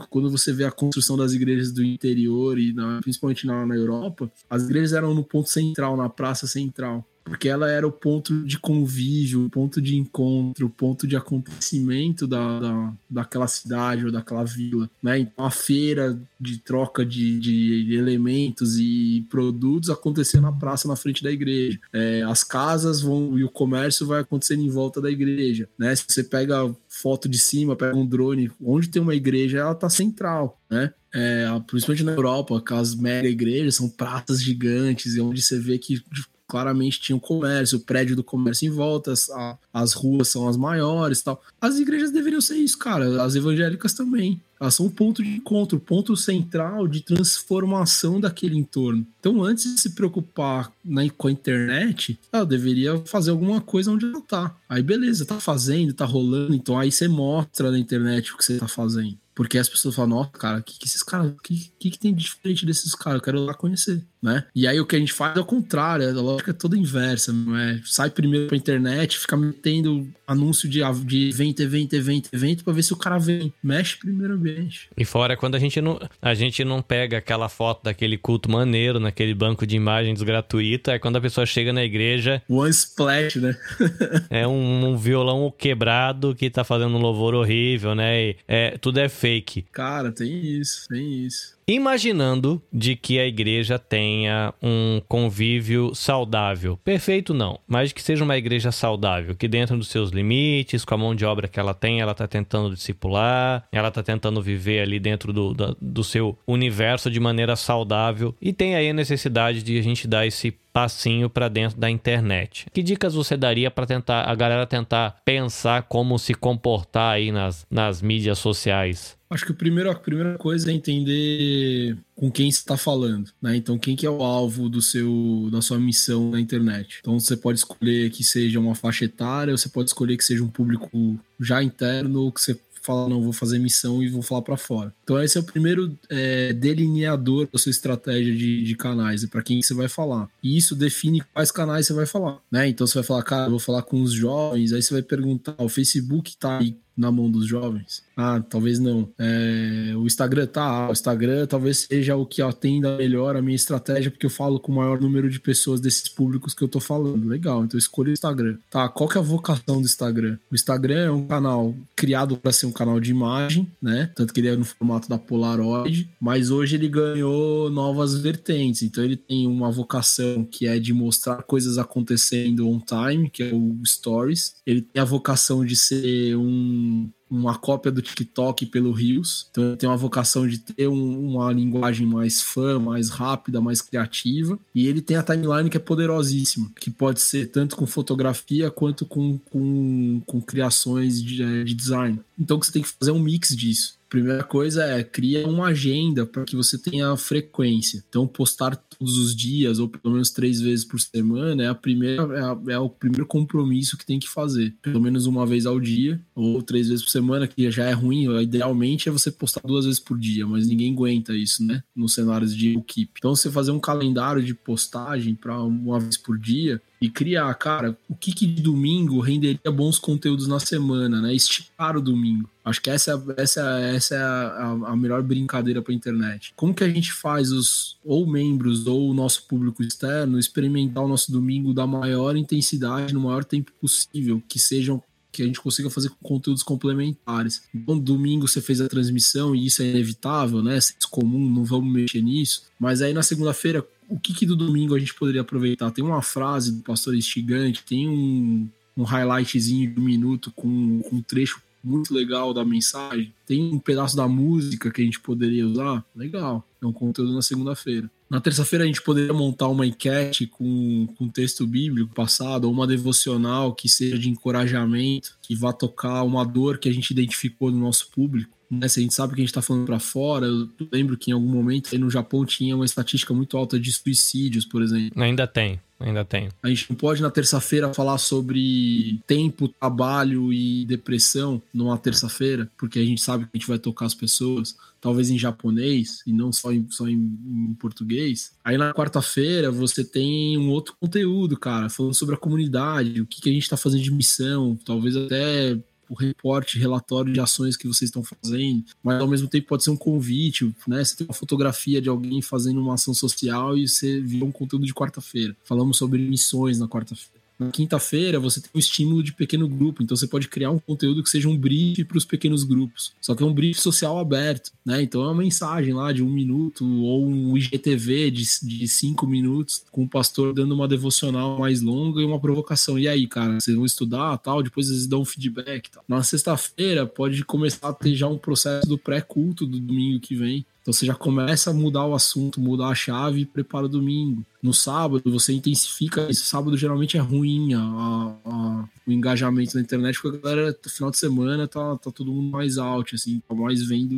Quando você vê a construção das igrejas do interior e na, principalmente na, na Europa, as igrejas eram no ponto central, na praça central porque ela era o ponto de convívio, o ponto de encontro, o ponto de acontecimento da, da, daquela cidade ou daquela vila, né? Então a feira de troca de, de elementos e produtos acontecia na praça na frente da igreja. É, as casas vão e o comércio vai acontecendo em volta da igreja, né? Se você pega foto de cima, pega um drone, onde tem uma igreja, ela tá central, né? É, principalmente na Europa, aquelas mega igrejas são pratas gigantes, e onde você vê que claramente tinha o comércio, o prédio do comércio em volta, as, as ruas são as maiores tal. As igrejas deveriam ser isso, cara. As evangélicas também. Elas são o ponto de encontro, o ponto central de transformação daquele entorno. Então, antes de se preocupar na, com a internet, ela deveria fazer alguma coisa onde ela tá. Aí, beleza, tá fazendo, tá rolando. Então, aí você mostra na internet o que você tá fazendo. Porque as pessoas falam, nossa, cara, o que, que esses caras, o que, que, que, tem de diferente desses caras? Eu quero lá conhecer, né? E aí o que a gente faz é o contrário, a lógica é toda inversa, não é? Sai primeiro pra internet, fica metendo anúncio de, de evento, evento, evento, evento, pra ver se o cara vem. Mexe primeiro ambiente. E fora quando a gente não, a gente não pega aquela foto daquele culto maneiro, naquele banco de imagens gratuito, é quando a pessoa chega na igreja. One splash, né? é um, um, violão quebrado que tá fazendo um louvor horrível, né? E, é, tudo é fake. Cara, tem isso, tem isso. Imaginando de que a igreja tenha um convívio saudável. Perfeito não, mas que seja uma igreja saudável, que dentro dos seus limites, com a mão de obra que ela tem, ela está tentando discipular, ela está tentando viver ali dentro do, do, do seu universo de maneira saudável e tem aí a necessidade de a gente dar esse passinho para dentro da internet. Que dicas você daria para tentar a galera tentar pensar como se comportar aí nas, nas mídias sociais? Acho que a primeira, a primeira coisa é entender com quem está falando, né? Então, quem que é o alvo do seu, da sua missão na internet. Então, você pode escolher que seja uma faixa etária, ou você pode escolher que seja um público já interno, ou que você fala, não, vou fazer missão e vou falar para fora. Então, esse é o primeiro é, delineador da sua estratégia de, de canais, para quem você vai falar. E isso define quais canais você vai falar, né? Então, você vai falar, cara, eu vou falar com os jovens, aí você vai perguntar, o Facebook tá aí na mão dos jovens? Ah, talvez não. É, o Instagram tá, o Instagram talvez seja o que atenda melhor a minha estratégia, porque eu falo com o maior número de pessoas desses públicos que eu tô falando. Legal, então escolha o Instagram. Tá, qual que é a vocação do Instagram? O Instagram é um canal criado para ser um canal de imagem, né? Tanto que ele é no formato formato da Polaroid, mas hoje ele ganhou novas vertentes. Então ele tem uma vocação que é de mostrar coisas acontecendo on time, que é o Stories. Ele tem a vocação de ser um uma cópia do TikTok pelo Rios. Então ele tem uma vocação de ter um, uma linguagem mais fã, mais rápida, mais criativa. E ele tem a timeline que é poderosíssima, que pode ser tanto com fotografia quanto com, com, com criações de, eh, de design. Então você tem que fazer um mix disso. Primeira coisa é cria uma agenda para que você tenha frequência. Então, postar todos os dias, ou pelo menos três vezes por semana, é, a primeira, é, a, é, o primeiro compromisso que tem que fazer. Pelo menos uma vez ao dia, ou três vezes por semana, que já é ruim. Idealmente é você postar duas vezes por dia, mas ninguém aguenta isso, né? Nos cenários de equipe. Então, você fazer um calendário de postagem para uma vez por dia e criar, cara, o que, que de domingo renderia bons conteúdos na semana, né? Esticar o domingo. Acho que essa, essa, essa é a, a melhor brincadeira para a internet. Como que a gente faz os ou membros ou o nosso público externo experimentar o nosso domingo da maior intensidade no maior tempo possível, que sejam que a gente consiga fazer conteúdos complementares. Então, domingo você fez a transmissão e isso é inevitável, né? É comum, não vamos mexer nisso. Mas aí na segunda-feira, o que, que, do domingo a gente poderia aproveitar? Tem uma frase do pastor instigante, tem um, um highlightzinho de um minuto com, com um trecho muito legal da mensagem. Tem um pedaço da música que a gente poderia usar. Legal. É um conteúdo na segunda-feira. Na terça-feira a gente poderia montar uma enquete com, com texto bíblico passado, ou uma devocional que seja de encorajamento, que vá tocar uma dor que a gente identificou no nosso público. Né? Se a gente sabe que a gente está falando para fora, eu lembro que em algum momento no Japão tinha uma estatística muito alta de suicídios, por exemplo. Ainda tem. Ainda tem. A gente não pode na terça-feira falar sobre tempo, trabalho e depressão numa terça-feira, porque a gente sabe que a gente vai tocar as pessoas, talvez em japonês e não só em, só em, em português. Aí na quarta-feira você tem um outro conteúdo, cara, falando sobre a comunidade, o que, que a gente está fazendo de missão, talvez até o reporte, relatório de ações que vocês estão fazendo, mas ao mesmo tempo pode ser um convite, né? Você tem uma fotografia de alguém fazendo uma ação social e você viu um conteúdo de quarta-feira. Falamos sobre missões na quarta-feira. Na quinta-feira, você tem um estímulo de pequeno grupo, então você pode criar um conteúdo que seja um brief para os pequenos grupos. Só que é um brief social aberto, né? Então é uma mensagem lá de um minuto ou um IGTV de, de cinco minutos com o pastor dando uma devocional mais longa e uma provocação. E aí, cara, vocês vão estudar tal, depois eles dão um feedback. Tal. Na sexta-feira, pode começar a ter já um processo do pré-culto do domingo que vem. Então você já começa a mudar o assunto, mudar a chave e prepara o domingo. No sábado, você intensifica isso. Sábado geralmente é ruim a, a, o engajamento na internet, porque a galera, no final de semana, tá, tá todo mundo mais alto, assim, tá mais vendo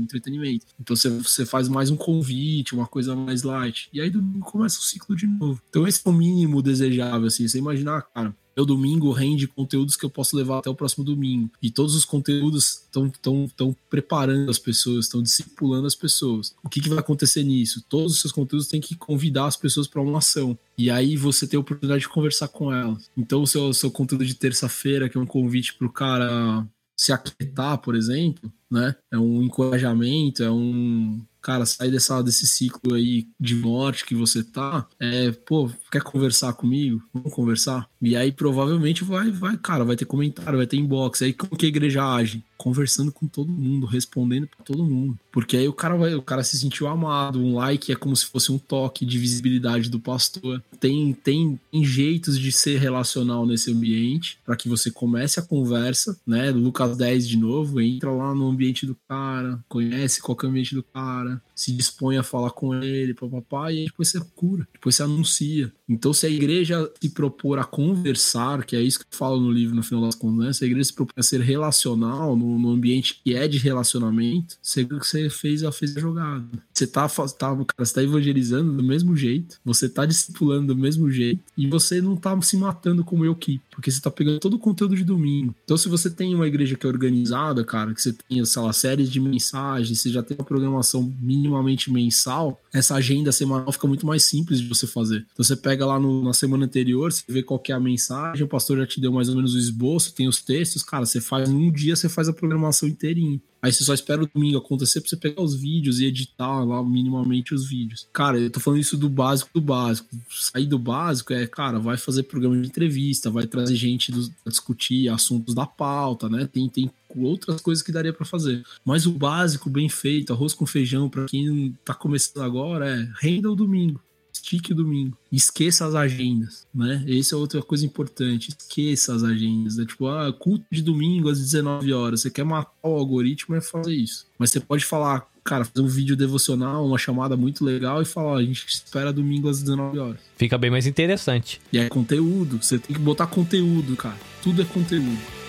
entretenimento. Então você, você faz mais um convite, uma coisa mais light. E aí domingo começa o ciclo de novo. Então esse é o mínimo desejável, assim. Você imaginar, cara, meu domingo rende conteúdos que eu posso levar até o próximo domingo. E todos os conteúdos estão tão, tão preparando as pessoas, estão discipulando as pessoas. O que, que vai acontecer nisso? Todos os seus conteúdos têm que convidar as pessoas para uma ação. E aí você tem a oportunidade de conversar com elas. Então, o seu, seu conteúdo de terça-feira, que é um convite para o cara se aquietar, por exemplo, né? É um encorajamento, é um cara, sai dessa, desse ciclo aí de morte que você tá, é, pô, quer conversar comigo? Vamos conversar? E aí provavelmente vai, vai, cara, vai ter comentário, vai ter inbox. Aí como que a igreja age? Conversando com todo mundo, respondendo para todo mundo. Porque aí o cara vai, o cara se sentiu amado, um like é como se fosse um toque de visibilidade do pastor. Tem, tem, tem jeitos de ser relacional nesse ambiente para que você comece a conversa, né? Lucas 10 de novo, entra lá no ambiente do cara, conhece qual é o ambiente do cara, se dispõe a falar com ele, papapá, e depois você cura, depois você anuncia. Então, se a igreja se propor a conversar, que é isso que eu falo no livro no final das contas, né? se a igreja se propor a ser relacional, no, no ambiente que é de relacionamento, você, você fez, a, fez a jogada. Você tá, tá, cara, você tá evangelizando do mesmo jeito, você tá discipulando do mesmo jeito, e você não tá se matando como eu que, porque você tá pegando todo o conteúdo de domingo. Então, se você tem uma igreja que é organizada, cara, que você tem, sei lá, séries de mensagens, você já tem uma programação minimamente mensal, essa agenda semanal fica muito mais simples de você fazer. Então você pega lá no, na semana anterior, você vê qual que é a mensagem, o pastor já te deu mais ou menos o esboço, tem os textos, cara, você faz um dia, você faz a programação inteirinho. Aí você só espera o domingo acontecer pra você pegar os vídeos e editar lá minimamente os vídeos. Cara, eu tô falando isso do básico do básico. Sair do básico é, cara, vai fazer programa de entrevista, vai trazer gente do, discutir assuntos da pauta, né? Tem, tem outras coisas que daria para fazer. Mas o básico, bem feito, arroz com feijão, para quem tá começando agora, é renda o domingo estique o domingo. Esqueça as agendas, né? Essa é outra coisa importante. Esqueça as agendas. Né? Tipo, ah, culto de domingo às 19 horas. Você quer matar o algoritmo, é fazer isso. Mas você pode falar, cara, fazer um vídeo devocional, uma chamada muito legal e falar, a gente espera domingo às 19 horas. Fica bem mais interessante. E é conteúdo. Você tem que botar conteúdo, cara. Tudo é conteúdo.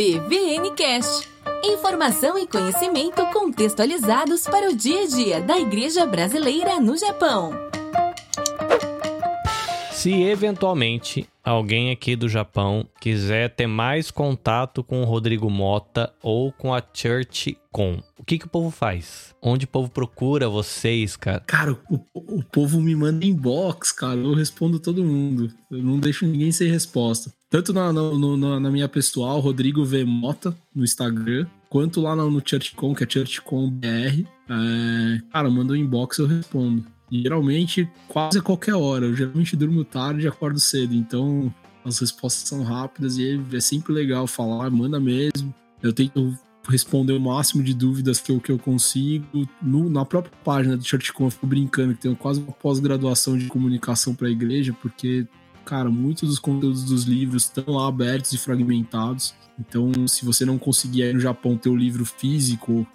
EBVNcast. Informação e conhecimento contextualizados para o dia a dia da Igreja Brasileira no Japão. Se eventualmente alguém aqui do Japão quiser ter mais contato com o Rodrigo Mota ou com a Church Com, o que, que o povo faz? Onde o povo procura vocês, cara? Cara, o, o povo me manda inbox, cara. Eu respondo todo mundo. Eu não deixo ninguém sem resposta. Tanto na, na, na minha pessoal, Rodrigo V. Mota, no Instagram, quanto lá no, no ChurchCon, que é ChurchCon BR. É, cara, manda um inbox, eu respondo. E, geralmente, quase a qualquer hora. Eu geralmente durmo tarde e acordo cedo. Então, as respostas são rápidas e é, é sempre legal falar, manda mesmo. Eu tento responder o máximo de dúvidas que eu, que eu consigo. No, na própria página do ChurchCon, eu fico brincando que tenho quase uma pós-graduação de comunicação para a igreja, porque cara, muitos dos conteúdos dos livros estão lá abertos e fragmentados. Então, se você não conseguir aí no Japão ter o livro físico,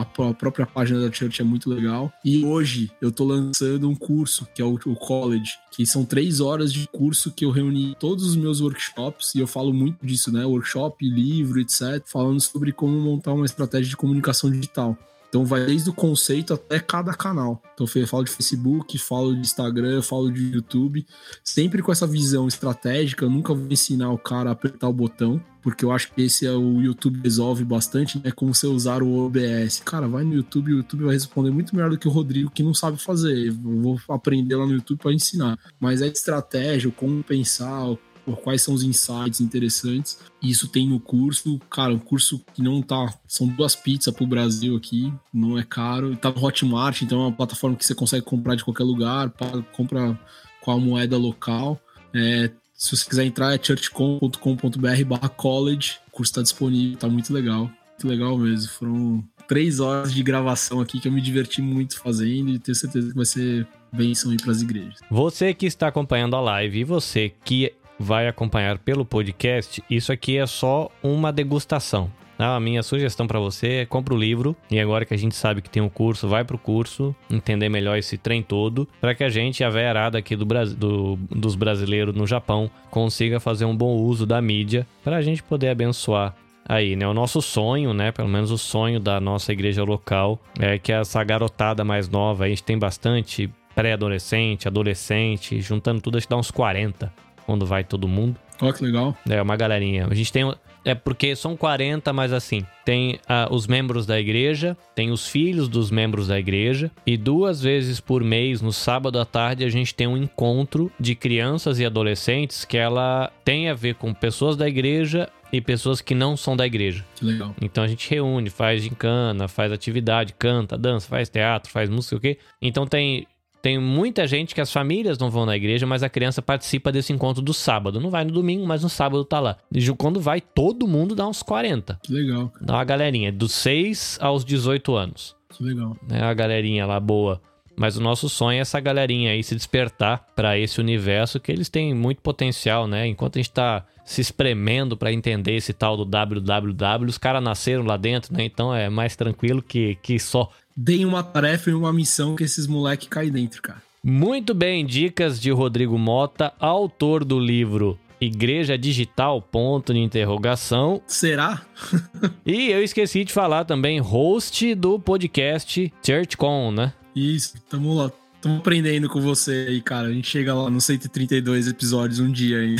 a própria página da Church é muito legal. E hoje eu tô lançando um curso, que é o, College, que são três horas de curso que eu reuni todos os meus workshops, e eu falo muito disso, né? Workshop, livro, etc., falando sobre como montar uma estratégia de comunicação digital. Então vai desde o conceito até cada canal. Então eu falo de Facebook, falo de Instagram, falo de YouTube, sempre com essa visão estratégica. Eu nunca vou ensinar o cara a apertar o botão, porque eu acho que esse é o YouTube resolve bastante, né? Como você usar o OBS. Cara, vai no YouTube, o YouTube vai responder muito melhor do que o Rodrigo que não sabe fazer. Eu vou aprender lá no YouTube para ensinar. Mas a estratégia, como pensar, quais são os insights interessantes. Isso tem no curso, cara, um curso que não tá. São duas pizzas pro Brasil aqui, não é caro. Tá no Hotmart, então é uma plataforma que você consegue comprar de qualquer lugar, compra com a moeda local. É, se você quiser entrar, é churchcom.com.br barra college. O curso está disponível, tá muito legal. Muito legal mesmo. Foram três horas de gravação aqui que eu me diverti muito fazendo e tenho certeza que vai ser bênção aí para as igrejas. Você que está acompanhando a live e você que vai acompanhar pelo podcast, isso aqui é só uma degustação. A minha sugestão para você é compra o livro e agora que a gente sabe que tem um curso, vai pro curso, entender melhor esse trem todo, para que a gente, a verada aqui do, do, dos brasileiros no Japão, consiga fazer um bom uso da mídia para a gente poder abençoar aí, né? O nosso sonho, né? Pelo menos o sonho da nossa igreja local é que essa garotada mais nova, a gente tem bastante pré-adolescente, adolescente, juntando tudo, acho que dá uns 40 quando vai todo mundo. Ó, que legal. É, uma galerinha. A gente tem. É porque são 40, mas assim, tem uh, os membros da igreja, tem os filhos dos membros da igreja, e duas vezes por mês, no sábado à tarde, a gente tem um encontro de crianças e adolescentes que ela tem a ver com pessoas da igreja e pessoas que não são da igreja. Que legal. Então a gente reúne, faz gincana, faz atividade, canta, dança, faz teatro, faz música, o quê? Então tem tem muita gente que as famílias não vão na igreja, mas a criança participa desse encontro do sábado. Não vai no domingo, mas no sábado tá lá. E quando vai, todo mundo dá uns 40. Que legal. Cara. Dá uma galerinha, dos 6 aos 18 anos. Que legal. É a galerinha lá boa. Mas o nosso sonho é essa galerinha aí se despertar para esse universo que eles têm muito potencial, né? Enquanto a gente tá se espremendo para entender esse tal do www, os caras nasceram lá dentro, né? Então é mais tranquilo que, que só deem uma tarefa e uma missão que esses moleques caem dentro, cara. Muito bem, dicas de Rodrigo Mota, autor do livro Igreja Digital, ponto de interrogação. Será? e eu esqueci de falar também, host do podcast ChurchCon, né? Isso, tamo lá. Tamo aprendendo com você aí, cara. A gente chega lá nos 132 episódios um dia aí.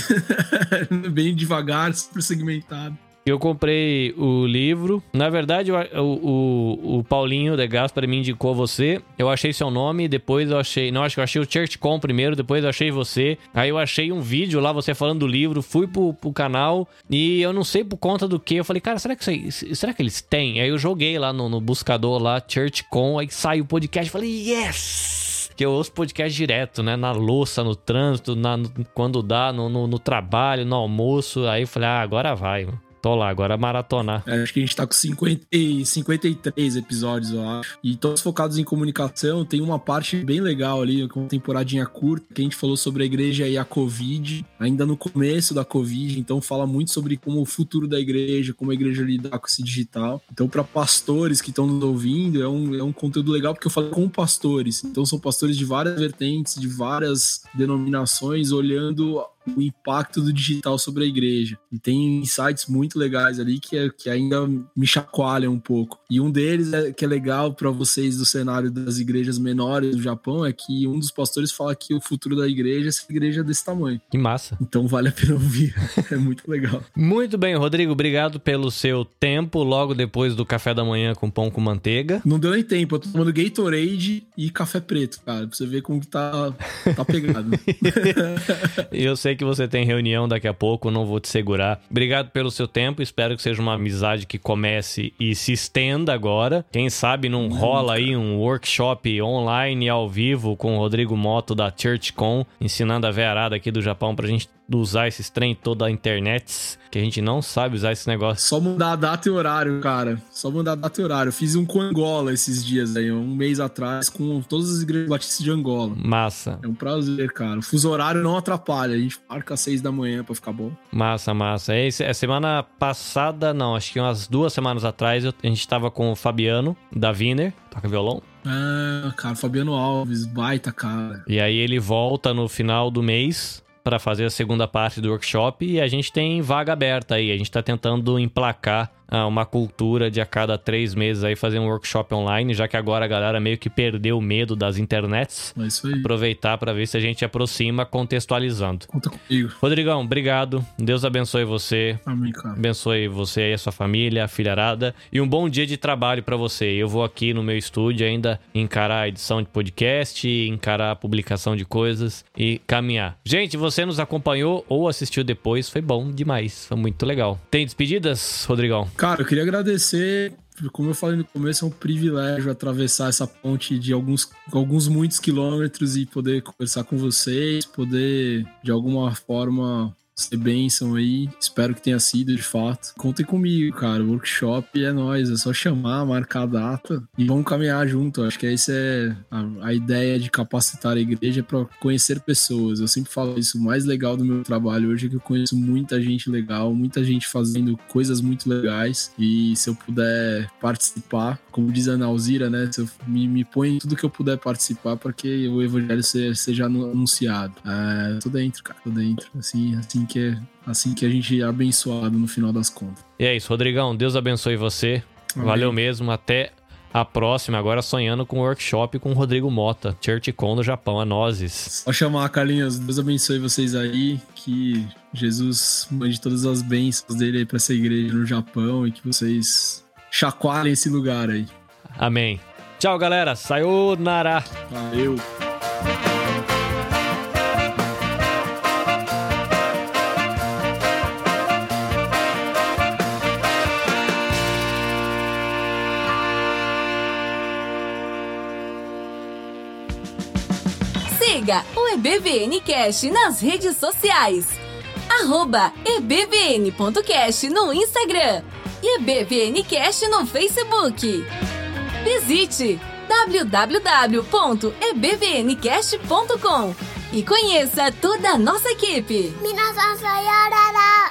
Bem devagar, super segmentado. Eu comprei o livro. Na verdade, o, o, o Paulinho de Gaspar me indicou você. Eu achei seu nome, depois eu achei. Não, acho que eu achei o ChurchCom primeiro, depois eu achei você. Aí eu achei um vídeo lá, você falando do livro, fui pro, pro canal e eu não sei por conta do que. Eu falei, cara, será que, isso, será que eles têm? Aí eu joguei lá no, no buscador lá, ChurchCom, aí saiu o podcast. Falei, yes! que eu ouço podcast direto, né? Na louça, no trânsito, na, no, quando dá, no, no, no, trabalho, no almoço. Aí eu falei, ah, agora vai, mano. Tô lá, agora maratonar. É, acho que a gente tá com 50 e 53 episódios, eu acho. E todos focados em comunicação. Tem uma parte bem legal ali, com uma temporadinha curta, que a gente falou sobre a igreja e a Covid, ainda no começo da Covid. Então fala muito sobre como o futuro da igreja, como a igreja lidar com esse digital. Então, para pastores que estão nos ouvindo, é um, é um conteúdo legal, porque eu falo com pastores. Então, são pastores de várias vertentes, de várias denominações, olhando o impacto do digital sobre a igreja. E tem insights muito legais ali que, é, que ainda me chacoalham um pouco. E um deles é, que é legal para vocês do cenário das igrejas menores do Japão é que um dos pastores fala que o futuro da igreja é essa igreja desse tamanho. Que massa. Então vale a pena ouvir. é muito legal. Muito bem, Rodrigo. Obrigado pelo seu tempo logo depois do café da manhã com pão com manteiga. Não deu nem tempo. Eu tô tomando Gatorade e café preto, cara. Pra você ver como que tá, tá pegado. eu sei sei que você tem reunião daqui a pouco, não vou te segurar. Obrigado pelo seu tempo, espero que seja uma amizade que comece e se estenda agora. Quem sabe não rola aí um workshop online ao vivo com o Rodrigo Moto da ChurchCon, ensinando a vearada aqui do Japão pra gente usar esses trem toda a internet, que a gente não sabe usar esse negócio. Só mudar a data e horário, cara. Só mudar a data e horário. Eu fiz um com Angola esses dias aí, um mês atrás, com todas as igrejas batistas de Angola. Massa. É um prazer, cara. O fuso horário não atrapalha. A gente marca às seis da manhã pra ficar bom. Massa, massa. É, é semana passada, não, acho que umas duas semanas atrás, a gente tava com o Fabiano, da Viner, toca violão. Ah, cara, Fabiano Alves, baita cara. E aí ele volta no final do mês para fazer a segunda parte do workshop e a gente tem vaga aberta aí. A gente está tentando emplacar uma cultura de a cada três meses aí fazer um workshop online, já que agora a galera meio que perdeu o medo das internets. É isso aí. Aproveitar para ver se a gente aproxima contextualizando. Conta comigo. Rodrigão, obrigado. Deus abençoe você. Amém, cara. Abençoe você e a sua família, a filharada. E um bom dia de trabalho para você. Eu vou aqui no meu estúdio ainda encarar a edição de podcast, encarar a publicação de coisas e caminhar. Gente, você nos acompanhou ou assistiu depois, foi bom demais. Foi muito legal. Tem despedidas, Rodrigão? Cara, eu queria agradecer. Como eu falei no começo, é um privilégio atravessar essa ponte de alguns, alguns muitos quilômetros e poder conversar com vocês, poder de alguma forma ser bênção aí. Espero que tenha sido de fato. Contem comigo, cara. Workshop é nós, é só chamar, marcar a data e vamos caminhar junto. Acho que essa é a, a ideia de capacitar a igreja para conhecer pessoas. Eu sempre falo isso. O mais legal do meu trabalho hoje é que eu conheço muita gente legal, muita gente fazendo coisas muito legais. E se eu puder participar, como diz a Ana Alzira, né? Se eu me, me põe tudo que eu puder participar para que o evangelho seja, seja anunciado. É, tô dentro, cara, tô dentro. Assim, assim que é assim que a gente é abençoado no final das contas. E é isso, Rodrigão. Deus abençoe você. Amém. Valeu mesmo. Até a próxima, agora sonhando com o workshop com o Rodrigo Mota, ChurchCon no Japão, a nozes. Só chamar, Carlinhos. Deus abençoe vocês aí. Que Jesus mande todas as bênçãos dele aí pra essa igreja no Japão e que vocês chacoalhem esse lugar aí. Amém. Tchau, galera. Sayonara. Valeu. Siga o EBVNcast nas redes sociais. Arroba ebvn.cast no Instagram e EBVNcast no Facebook. Visite www.ebvncast.com e conheça toda a nossa equipe. Minasan sayonara.